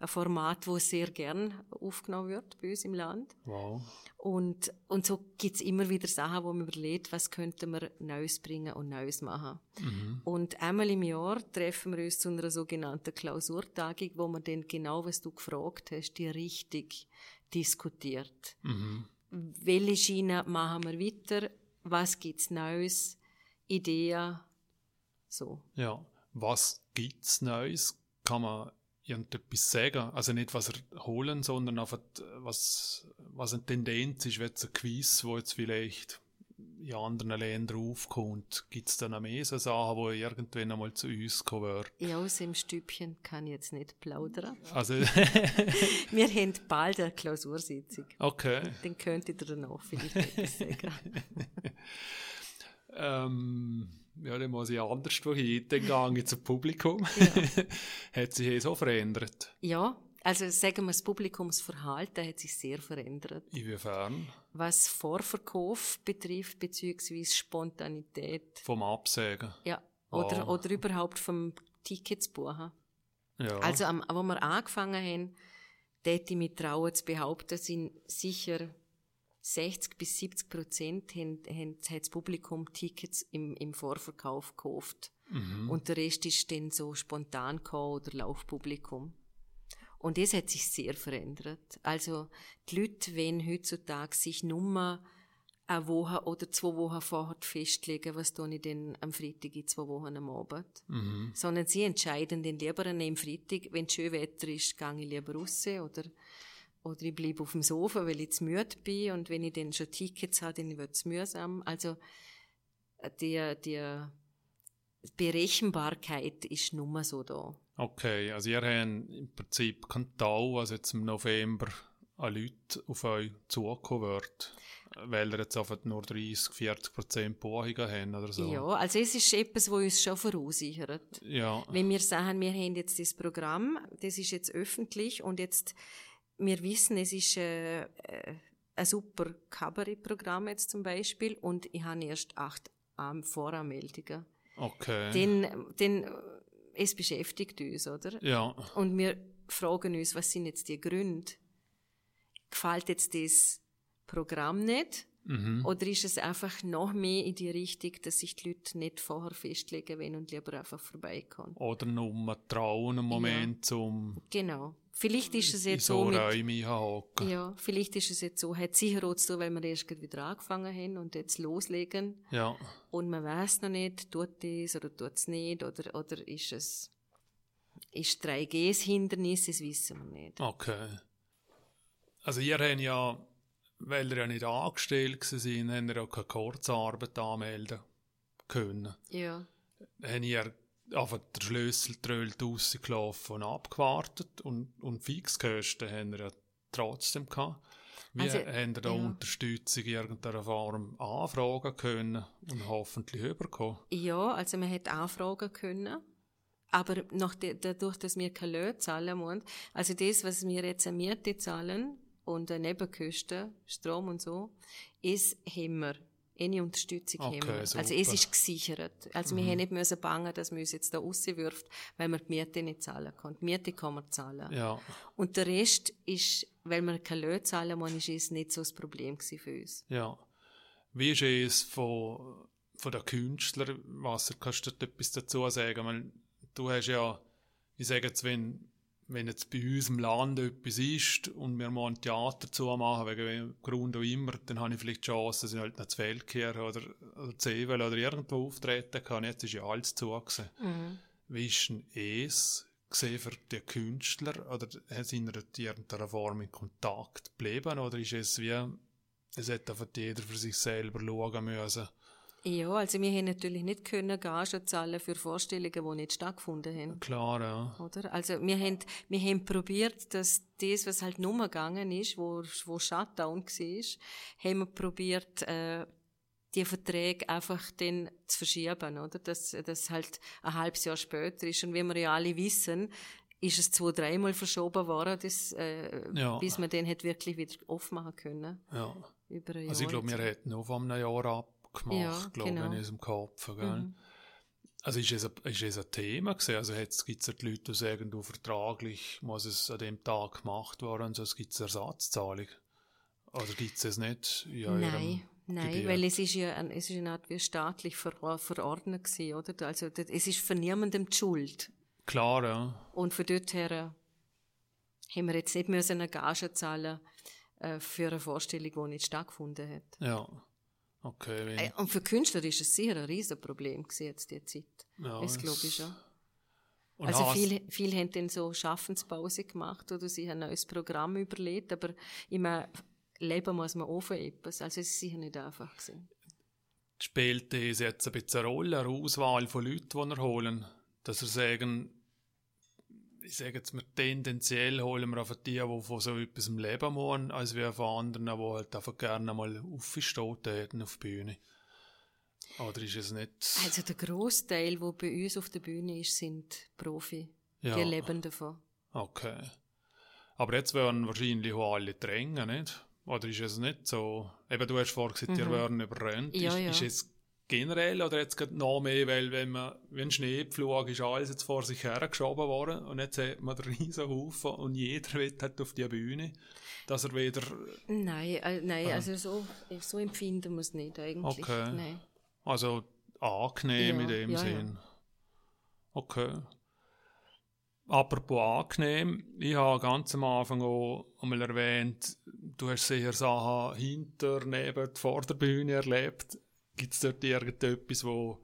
ein Format, wo sehr gern aufgenommen wird bei uns im Land. Wow. Und, und so gibt's immer wieder Sachen, wo man überlegt, was könnte man Neues bringen und Neues machen. Und einmal im Jahr treffen wir uns zu einer sogenannten Klausurtagung, wo man dann genau, was du gefragt hast, die richtig diskutiert. Welche Schiene machen wir weiter? Was gibt's Neues? Ideen? So. Ja, was gibt's Neues? Kann man irgendetwas sagen? Also nicht, was er holen, sondern einfach, was, was eine Tendenz ist, wenn jetzt ein Quiz, wo jetzt vielleicht in anderen Ländern aufkommt, gibt's dann noch mehr so Sachen, die irgendwann einmal zu uns kommen werden? Ja, aus dem Stübchen kann ich jetzt nicht plaudern. Also, Wir haben bald eine Klausursitzung. okay. Dann könnt ihr danach vielleicht etwas sagen. Ähm, ja, dann muss ich anders wohin. Dann gehe ich zum Publikum. Hat sich eh so verändert? Ja, also sagen wir, das Publikumsverhalten hat sich sehr verändert. Inwiefern? Was Vorverkauf betrifft, beziehungsweise Spontanität. Vom Absägen. Ja, oder, Ah. oder überhaupt vom Tickets buchen. Ja. Also, am, wo wir angefangen haben, täte ich mich trauen zu behaupten, sind sicher 60 bis 70 Prozent haben, haben, das Publikum Tickets im, im Vorverkauf gekauft. Und der Rest ist dann so spontan oder Laufpublikum. Und das hat sich sehr verändert. Also, die Leute wollen heutzutage sich nur eine Woche oder zwei Wochen vorher festlegen, was tue ich denn am Freitag in zwei Wochen am Abend. Sondern sie entscheiden dann lieber an einem Freitag, wenn schön Wetter ist, gehe ich lieber raus oder, oder ich bleibe auf dem Sofa, weil ich zu müde bin und wenn ich dann schon Tickets habe, dann wird es mühsam. Also, die, die Berechenbarkeit ist nur so da. Okay, also ihr habt im Prinzip keinen Tau, was jetzt im November an Leute auf euch zukommen wird, weil ihr jetzt einfach nur 30, 40 Prozent Buchungen habt oder so. Ja, also es ist etwas, was uns schon verunsichert. Ja, Wenn wir sagen, wir haben jetzt das Programm, das ist jetzt öffentlich und jetzt, wir wissen, es ist äh, äh, ein super Kabarettprogramm jetzt zum Beispiel und ich habe erst acht ähm, Voranmeldungen. okay. Denn, denn äh, es beschäftigt uns, oder? ja, Und wir fragen uns, was sind jetzt die Gründe? Gefällt jetzt das Programm nicht? Mhm. Oder ist es einfach noch mehr in die Richtung, dass sich die Leute nicht vorher festlegen wollen und lieber einfach vorbeikommen? Oder nur mal trauen, einen Moment, zum Genau. Vielleicht ist es jetzt so so mit, Räume hocken. ja, vielleicht ist es jetzt so, hat sicher auch zu tun, weil wir erst gerade wieder angefangen haben und jetzt loslegen Ja, und man weiß noch nicht, tut das oder tut es nicht oder, oder ist es, ist 3G das Hindernis, das wissen wir nicht. okay. Also ihr habt ja weil ihr ja nicht angestellt sind, haben ihr auch keine Kurzarbeit anmelden können. Ja. Haben ihr einfach den Schlüssel drölt rausgelaufen und abgewartet und, und Fixkosten haben ihr ja trotzdem gehabt. Wie Also, haben ihr da ja. Unterstützung in irgendeiner Form anfragen können und hoffentlich überkommen? Ja, also man hätte anfragen können. Aber nach de, dadurch, dass wir keine Löhne zahlen müssen, also das, was wir jetzt an Miete zahlen und an Nebenkosten, Strom und so, ist haben wir. Eine Unterstützung Okay, haben wir. Also super. es ist gesichert. Also wir haben nicht müssen bangen, dass man uns jetzt da rauswirft, weil wir die Miete nicht zahlen können. Die Miete kann man zahlen. Ja, Und der Rest ist, weil wir keine Löhne zahlen müssen, ist es nicht so das Problem für uns. ja. Wie ist es von, von den Künstlern? Was kannst du etwas dazu sagen? Weil du hast ja, ich sage jetzt, wenn, wenn jetzt bei uns im Land etwas ist und wir mal ein Theater zu machen, wegen welchem Grund auch immer, dann habe ich vielleicht die Chance, dass ich halt nach Feldkirch oder, oder Zevel oder irgendwo auftreten kann. Jetzt ist ja alles zugesehen. Wie ist denn es gesehen für die Künstler? Oder sind ihr in irgendeiner Form in Kontakt geblieben? Oder ist es wie, es hätte jeder für sich selber schauen müssen? Ja, also wir haben natürlich nicht können Gage zahlen für Vorstellungen, die nicht stattgefunden haben. Klar, ja. Oder? Also wir haben, wir haben probiert, dass das, was halt nur gegangen ist, wo, wo Shutdown war, haben wir probiert, äh, die Verträge einfach dann zu verschieben, oder? Dass das halt ein halbes Jahr später ist. Und wie wir ja alle wissen, ist es zwei, dreimal verschoben worden, das, äh, Ja. bis man den hat wirklich wieder aufmachen können. ja. Über ein Also ich Jahr glaube, wir hätten noch von einem Jahr abgemacht, Ja, glaube genau. in unserem Kopf. Gell? Also ist es, ein, ist es ein Thema gewesen? Also gibt es die Leute, die sagen, du vertraglich muss es an dem Tag gemacht werden, sonst gibt es Ersatzzahlung? Oder gibt es nicht? in eurem Nein, nein, Gebiet? weil es ist ja ein, es ist eine Art wie staatlich ver verordnet gewesen, oder? Also das, es ist für niemandem die Schuld. Klar, ja. Und von dort her äh, haben wir jetzt nicht müssen eine Gage zahlen äh, für eine Vorstellung, die nicht stattgefunden hat. Ja. Okay, Äh, und für Künstler ist es sicher ein Riesenproblem jetzt die Zeit. ja, das glaube ich schon. Also viele, viele haben dann so Schaffenspause gemacht oder sie haben ein neues Programm überlegt, aber immer leben muss man offen etwas. Also es ist sicher nicht einfach gewesen. spielt das jetzt ein bisschen eine Rolle, eine Auswahl von Leuten, die er holen? Dass er sagen, ich sage jetzt mal, tendenziell holen wir einfach die, die von so etwas im Leben wollen, als wir von anderen, die halt einfach gerne mal aufstehen hätten auf die Bühne. Oder ist es nicht... Also der Großteil, der bei uns auf der Bühne ist, sind Profi. Ja. Die leben davon. Okay. Aber jetzt werden wahrscheinlich auch alle drängen, nicht? Oder ist es nicht so? Eben, du hast vorhin gesagt, ihr werden überrannt. Mhm. Ja, ist, ja. ist es generell oder jetzt gerade noch mehr, weil wenn man, wie ein Schneepflug ist alles jetzt vor sich hergeschoben worden und jetzt hat man den riesen Haufen und jeder will halt auf die Bühne, dass er wieder, Nein, äh, nein also so, so empfinden wir es nicht eigentlich. Okay. Nein. also angenehm Ja, in dem ja, ja. Sinn. Okay. Apropos angenehm, ich habe ganz am Anfang auch einmal erwähnt, du hast sicher Sachen hinter, neben, vor der Bühne erlebt. Gibt es dort irgendetwas, wo,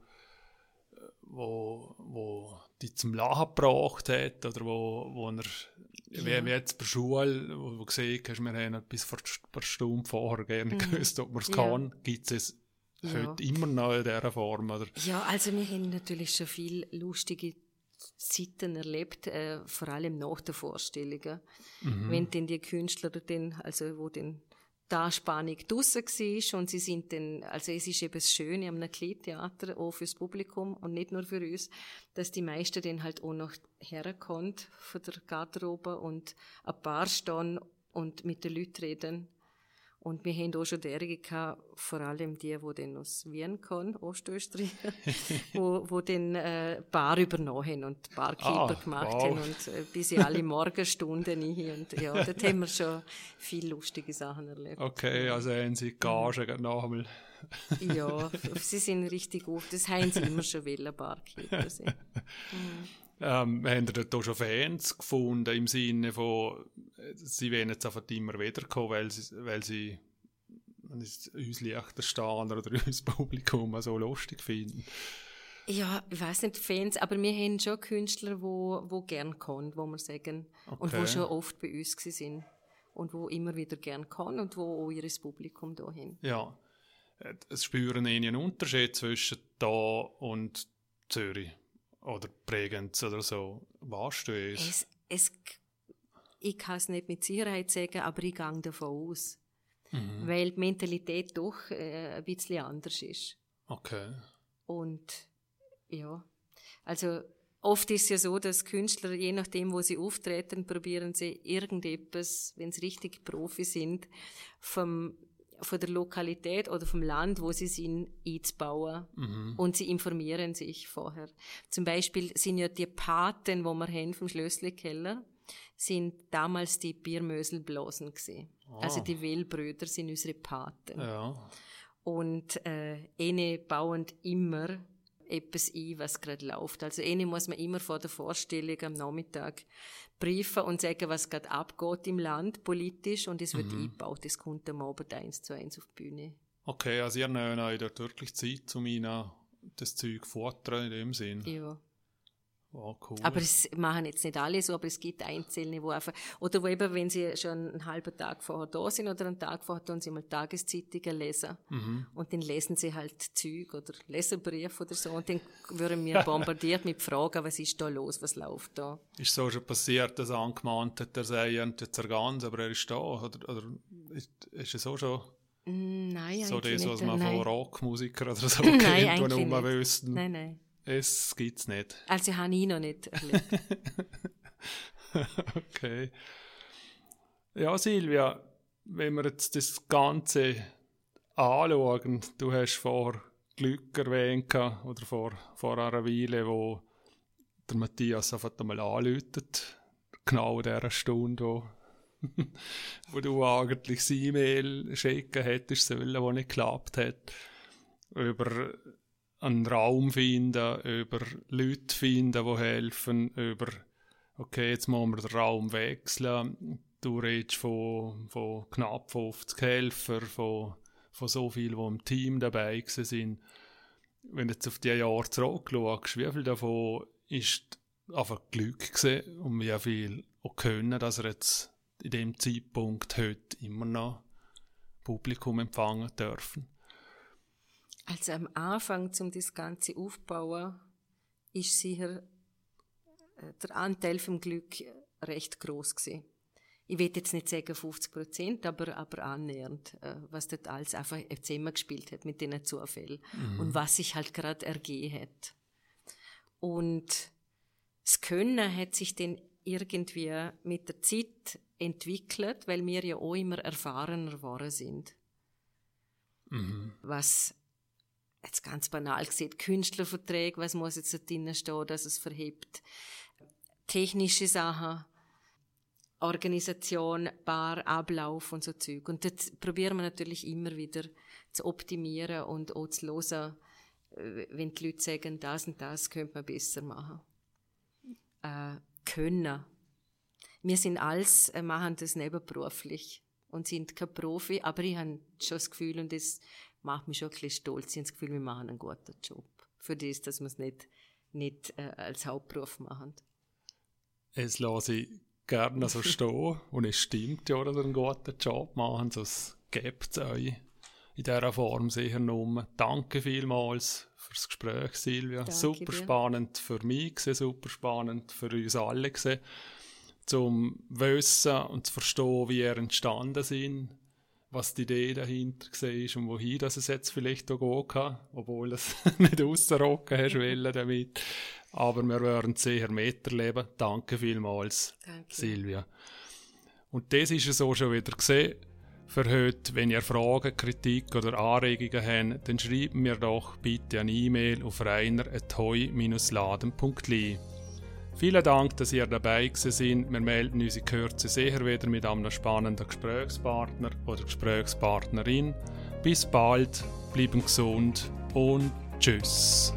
wo, wo dich zum Lachen gebracht hat oder wo, wo er, wie, wie jetzt bei der Schule, wo du gesehen hast, wir haben etwas vor einer Stunde vorher gerne gewusst, ob man es Mhm. Ja. kann, gibt es Ja. heute immer noch in dieser Form, oder? Ja, also wir haben natürlich schon viel lustige Zeiten erlebt, äh, vor allem nach der Vorstellungen. Mhm. Wenn denn die Künstler dann, also wo dann die Anspannung draussen war und sie sind dann, also es ist eben das Schöne am Kleidtheater, auch fürs Publikum und nicht nur für uns, dass die meisten dann halt auch noch herkommen von der Garderobe und ein paar stehen und mit den Leuten reden. Und wir haben auch schon derige gehabt, vor allem die, die dann aus Wien kommen, Ostösterreich, wo, wo dann äh, Bar übernommen haben und Barkeeper Ah, gemacht wow. haben und äh, bis in alle Morgenstunden rein. Und ja, dort haben wir schon viele lustige Sachen erlebt. Okay, also haben sie Gage gerade noch einmal. Ja, sie sind richtig gut. Das haben sie immer schon wollen, Barkeeper sein. Ähm, haben ihr dort auch schon Fans gefunden, im Sinne von, äh, sie wollen jetzt einfach immer wiederkommen, weil sie, weil sie uns Liechtensteiner oder uns Publikum so lustig finden? Ja, ich weiß nicht, Fans, aber wir haben schon Künstler, wo, wo gern kommen, wo wir sagen, und Okay. wo schon oft bei uns sind. und wo immer wieder gern kann und wo auch ihr Publikum dahin. Ja, es spüren einen Unterschied zwischen da und Zürich oder Bregenz oder so. Es? es, es ich kann es nicht mit Sicherheit sagen, aber ich gehe davon aus. Mhm. Weil die Mentalität doch äh, ein bisschen anders ist. Okay. Und ja, also oft ist es ja so, dass Künstler, je nachdem, wo sie auftreten, probieren sie irgendetwas, wenn sie richtig Profi sind, vom, von der Lokalität oder vom Land, wo sie sind, einzubauen. Mhm. Und sie informieren sich vorher. Zum Beispiel sind ja die Paten, wo wir haben vom Schlössli-Keller, sind damals die Biermöselblasen gewesen. Oh. Also die Wählbrüder sind unsere Paten. Ja. Und äh, eine bauen immer etwas ein, was gerade läuft. Also eine muss man immer vor der Vorstellung am Nachmittag briefen und sagen, was gerade abgeht im Land politisch und es wird mhm. eingebaut. Das kommt am Abend eins zu eins auf die Bühne. Okay, also ihr nehmt euch dort wirklich Zeit, um ihnen das Zeug vorzutragen in dem Sinn? Ja. Oh, cool. Aber es machen jetzt nicht alle so, aber es gibt Einzelne, wo einfach, oder wo eben, wenn sie schon einen halben Tag vorher da sind oder einen Tag vorher, tun sie mal Tageszeitungen lesen. Mhm. Und dann lesen sie halt Züg oder Leserbrief oder so. Und dann würden wir bombardiert mit Fragen, was ist da los, was läuft da. Ist so schon passiert, dass angemahnt hat, er sei jetzt ganz, aber er ist da? Oder, oder ist, ist es auch schon? Mm, nein, so das, was man nein. von Rockmusikern oder so kennt, die nur wüssten. Nein, nein. Es gibt's nicht. Also habe ich noch nicht erlebt. okay. Ja, Silvia, wenn wir jetzt das Ganze anschauen, du hast vor Glück erwähnt, oder vor, vor einer Weile, wo der Matthias einfach einmal anläutet, genau in dieser Stunde, wo, wo du eigentlich das E-Mail schicken hättest sollen, wo nicht geklappt hat, über einen Raum finden, über Leute finden, die helfen, über, okay, jetzt müssen wir den Raum wechseln. Du redest von, von knapp 50 Helfern, von, von so vielen, die im Team dabei sind. Wenn du jetzt auf die Jahre zurückschaust, wie viel davon ist einfach Glück gewesen und wie viel auch können, dass er jetzt in dem Zeitpunkt heute immer noch Publikum empfangen dürfen? Also am Anfang, um das Ganze aufzubauen, ist sicher äh, der Anteil vom Glück recht groß gewesen. Ich will jetzt nicht sagen 50 Prozent, aber, aber annähernd, äh, was dort alles einfach zusammengespielt hat mit den Zufällen mhm. und was sich halt gerade ergeben hat. Und das Können hat sich dann irgendwie mit der Zeit entwickelt, weil wir ja auch immer erfahrener geworden sind. Mhm. Was jetzt ganz banal gesehen, Künstlerverträge, was muss jetzt da drinnen stehen, dass es verhebt, technische Sachen, Organisation, Bar, Ablauf und so Zeug. Und das probieren wir natürlich immer wieder zu optimieren und auch zu hören, wenn die Leute sagen, das und das könnte man besser machen. Äh, können. Wir sind alles, äh, machen das nebenberuflich und sind kein Profi, aber ich habe schon das Gefühl, und das macht mich schon ein bisschen stolz. Ich habe das Gefühl, wir machen einen guten Job. Für das, dass wir es nicht, nicht äh, als Hauptberuf machen. Es lasse ich gerne so stehen. Und es stimmt ja, dass wir einen guten Job machen. Sonst gibt es euch in dieser Form sicher nur. Danke vielmals fürs Gespräch, Silvia. Danke super dir. spannend für mich, super spannend für uns alle. Zum Wissen und zu verstehen, wie ihr entstanden sind was die Idee dahinter war und wohin dass es jetzt vielleicht auch gehen kann, obwohl es nicht rausrocken hast wollen damit. Aber wir werden sehr miterleben. Danke vielmals, Danke. Silvia. Und das ist es auch schon wieder gesehen für heute. Wenn ihr Fragen, Kritik oder Anregungen habt, dann schreibt mir doch bitte eine E-Mail auf reiner.heu-laden.li. Vielen Dank, dass ihr dabei seid. Wir melden uns in Kürze sicher wieder mit einem spannenden Gesprächspartner oder Gesprächspartnerin. Bis bald, bleiben gesund und tschüss.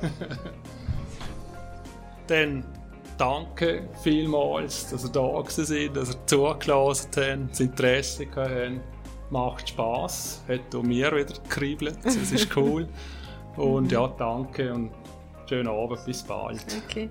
Denn danke vielmals, dass ihr da sind, dass ihr zugelassen habt, das Interesse habt. Macht Spass, hat auch mir wieder gekribbelt, das ist cool. und ja, danke und schönen Abend, bis bald. Okay.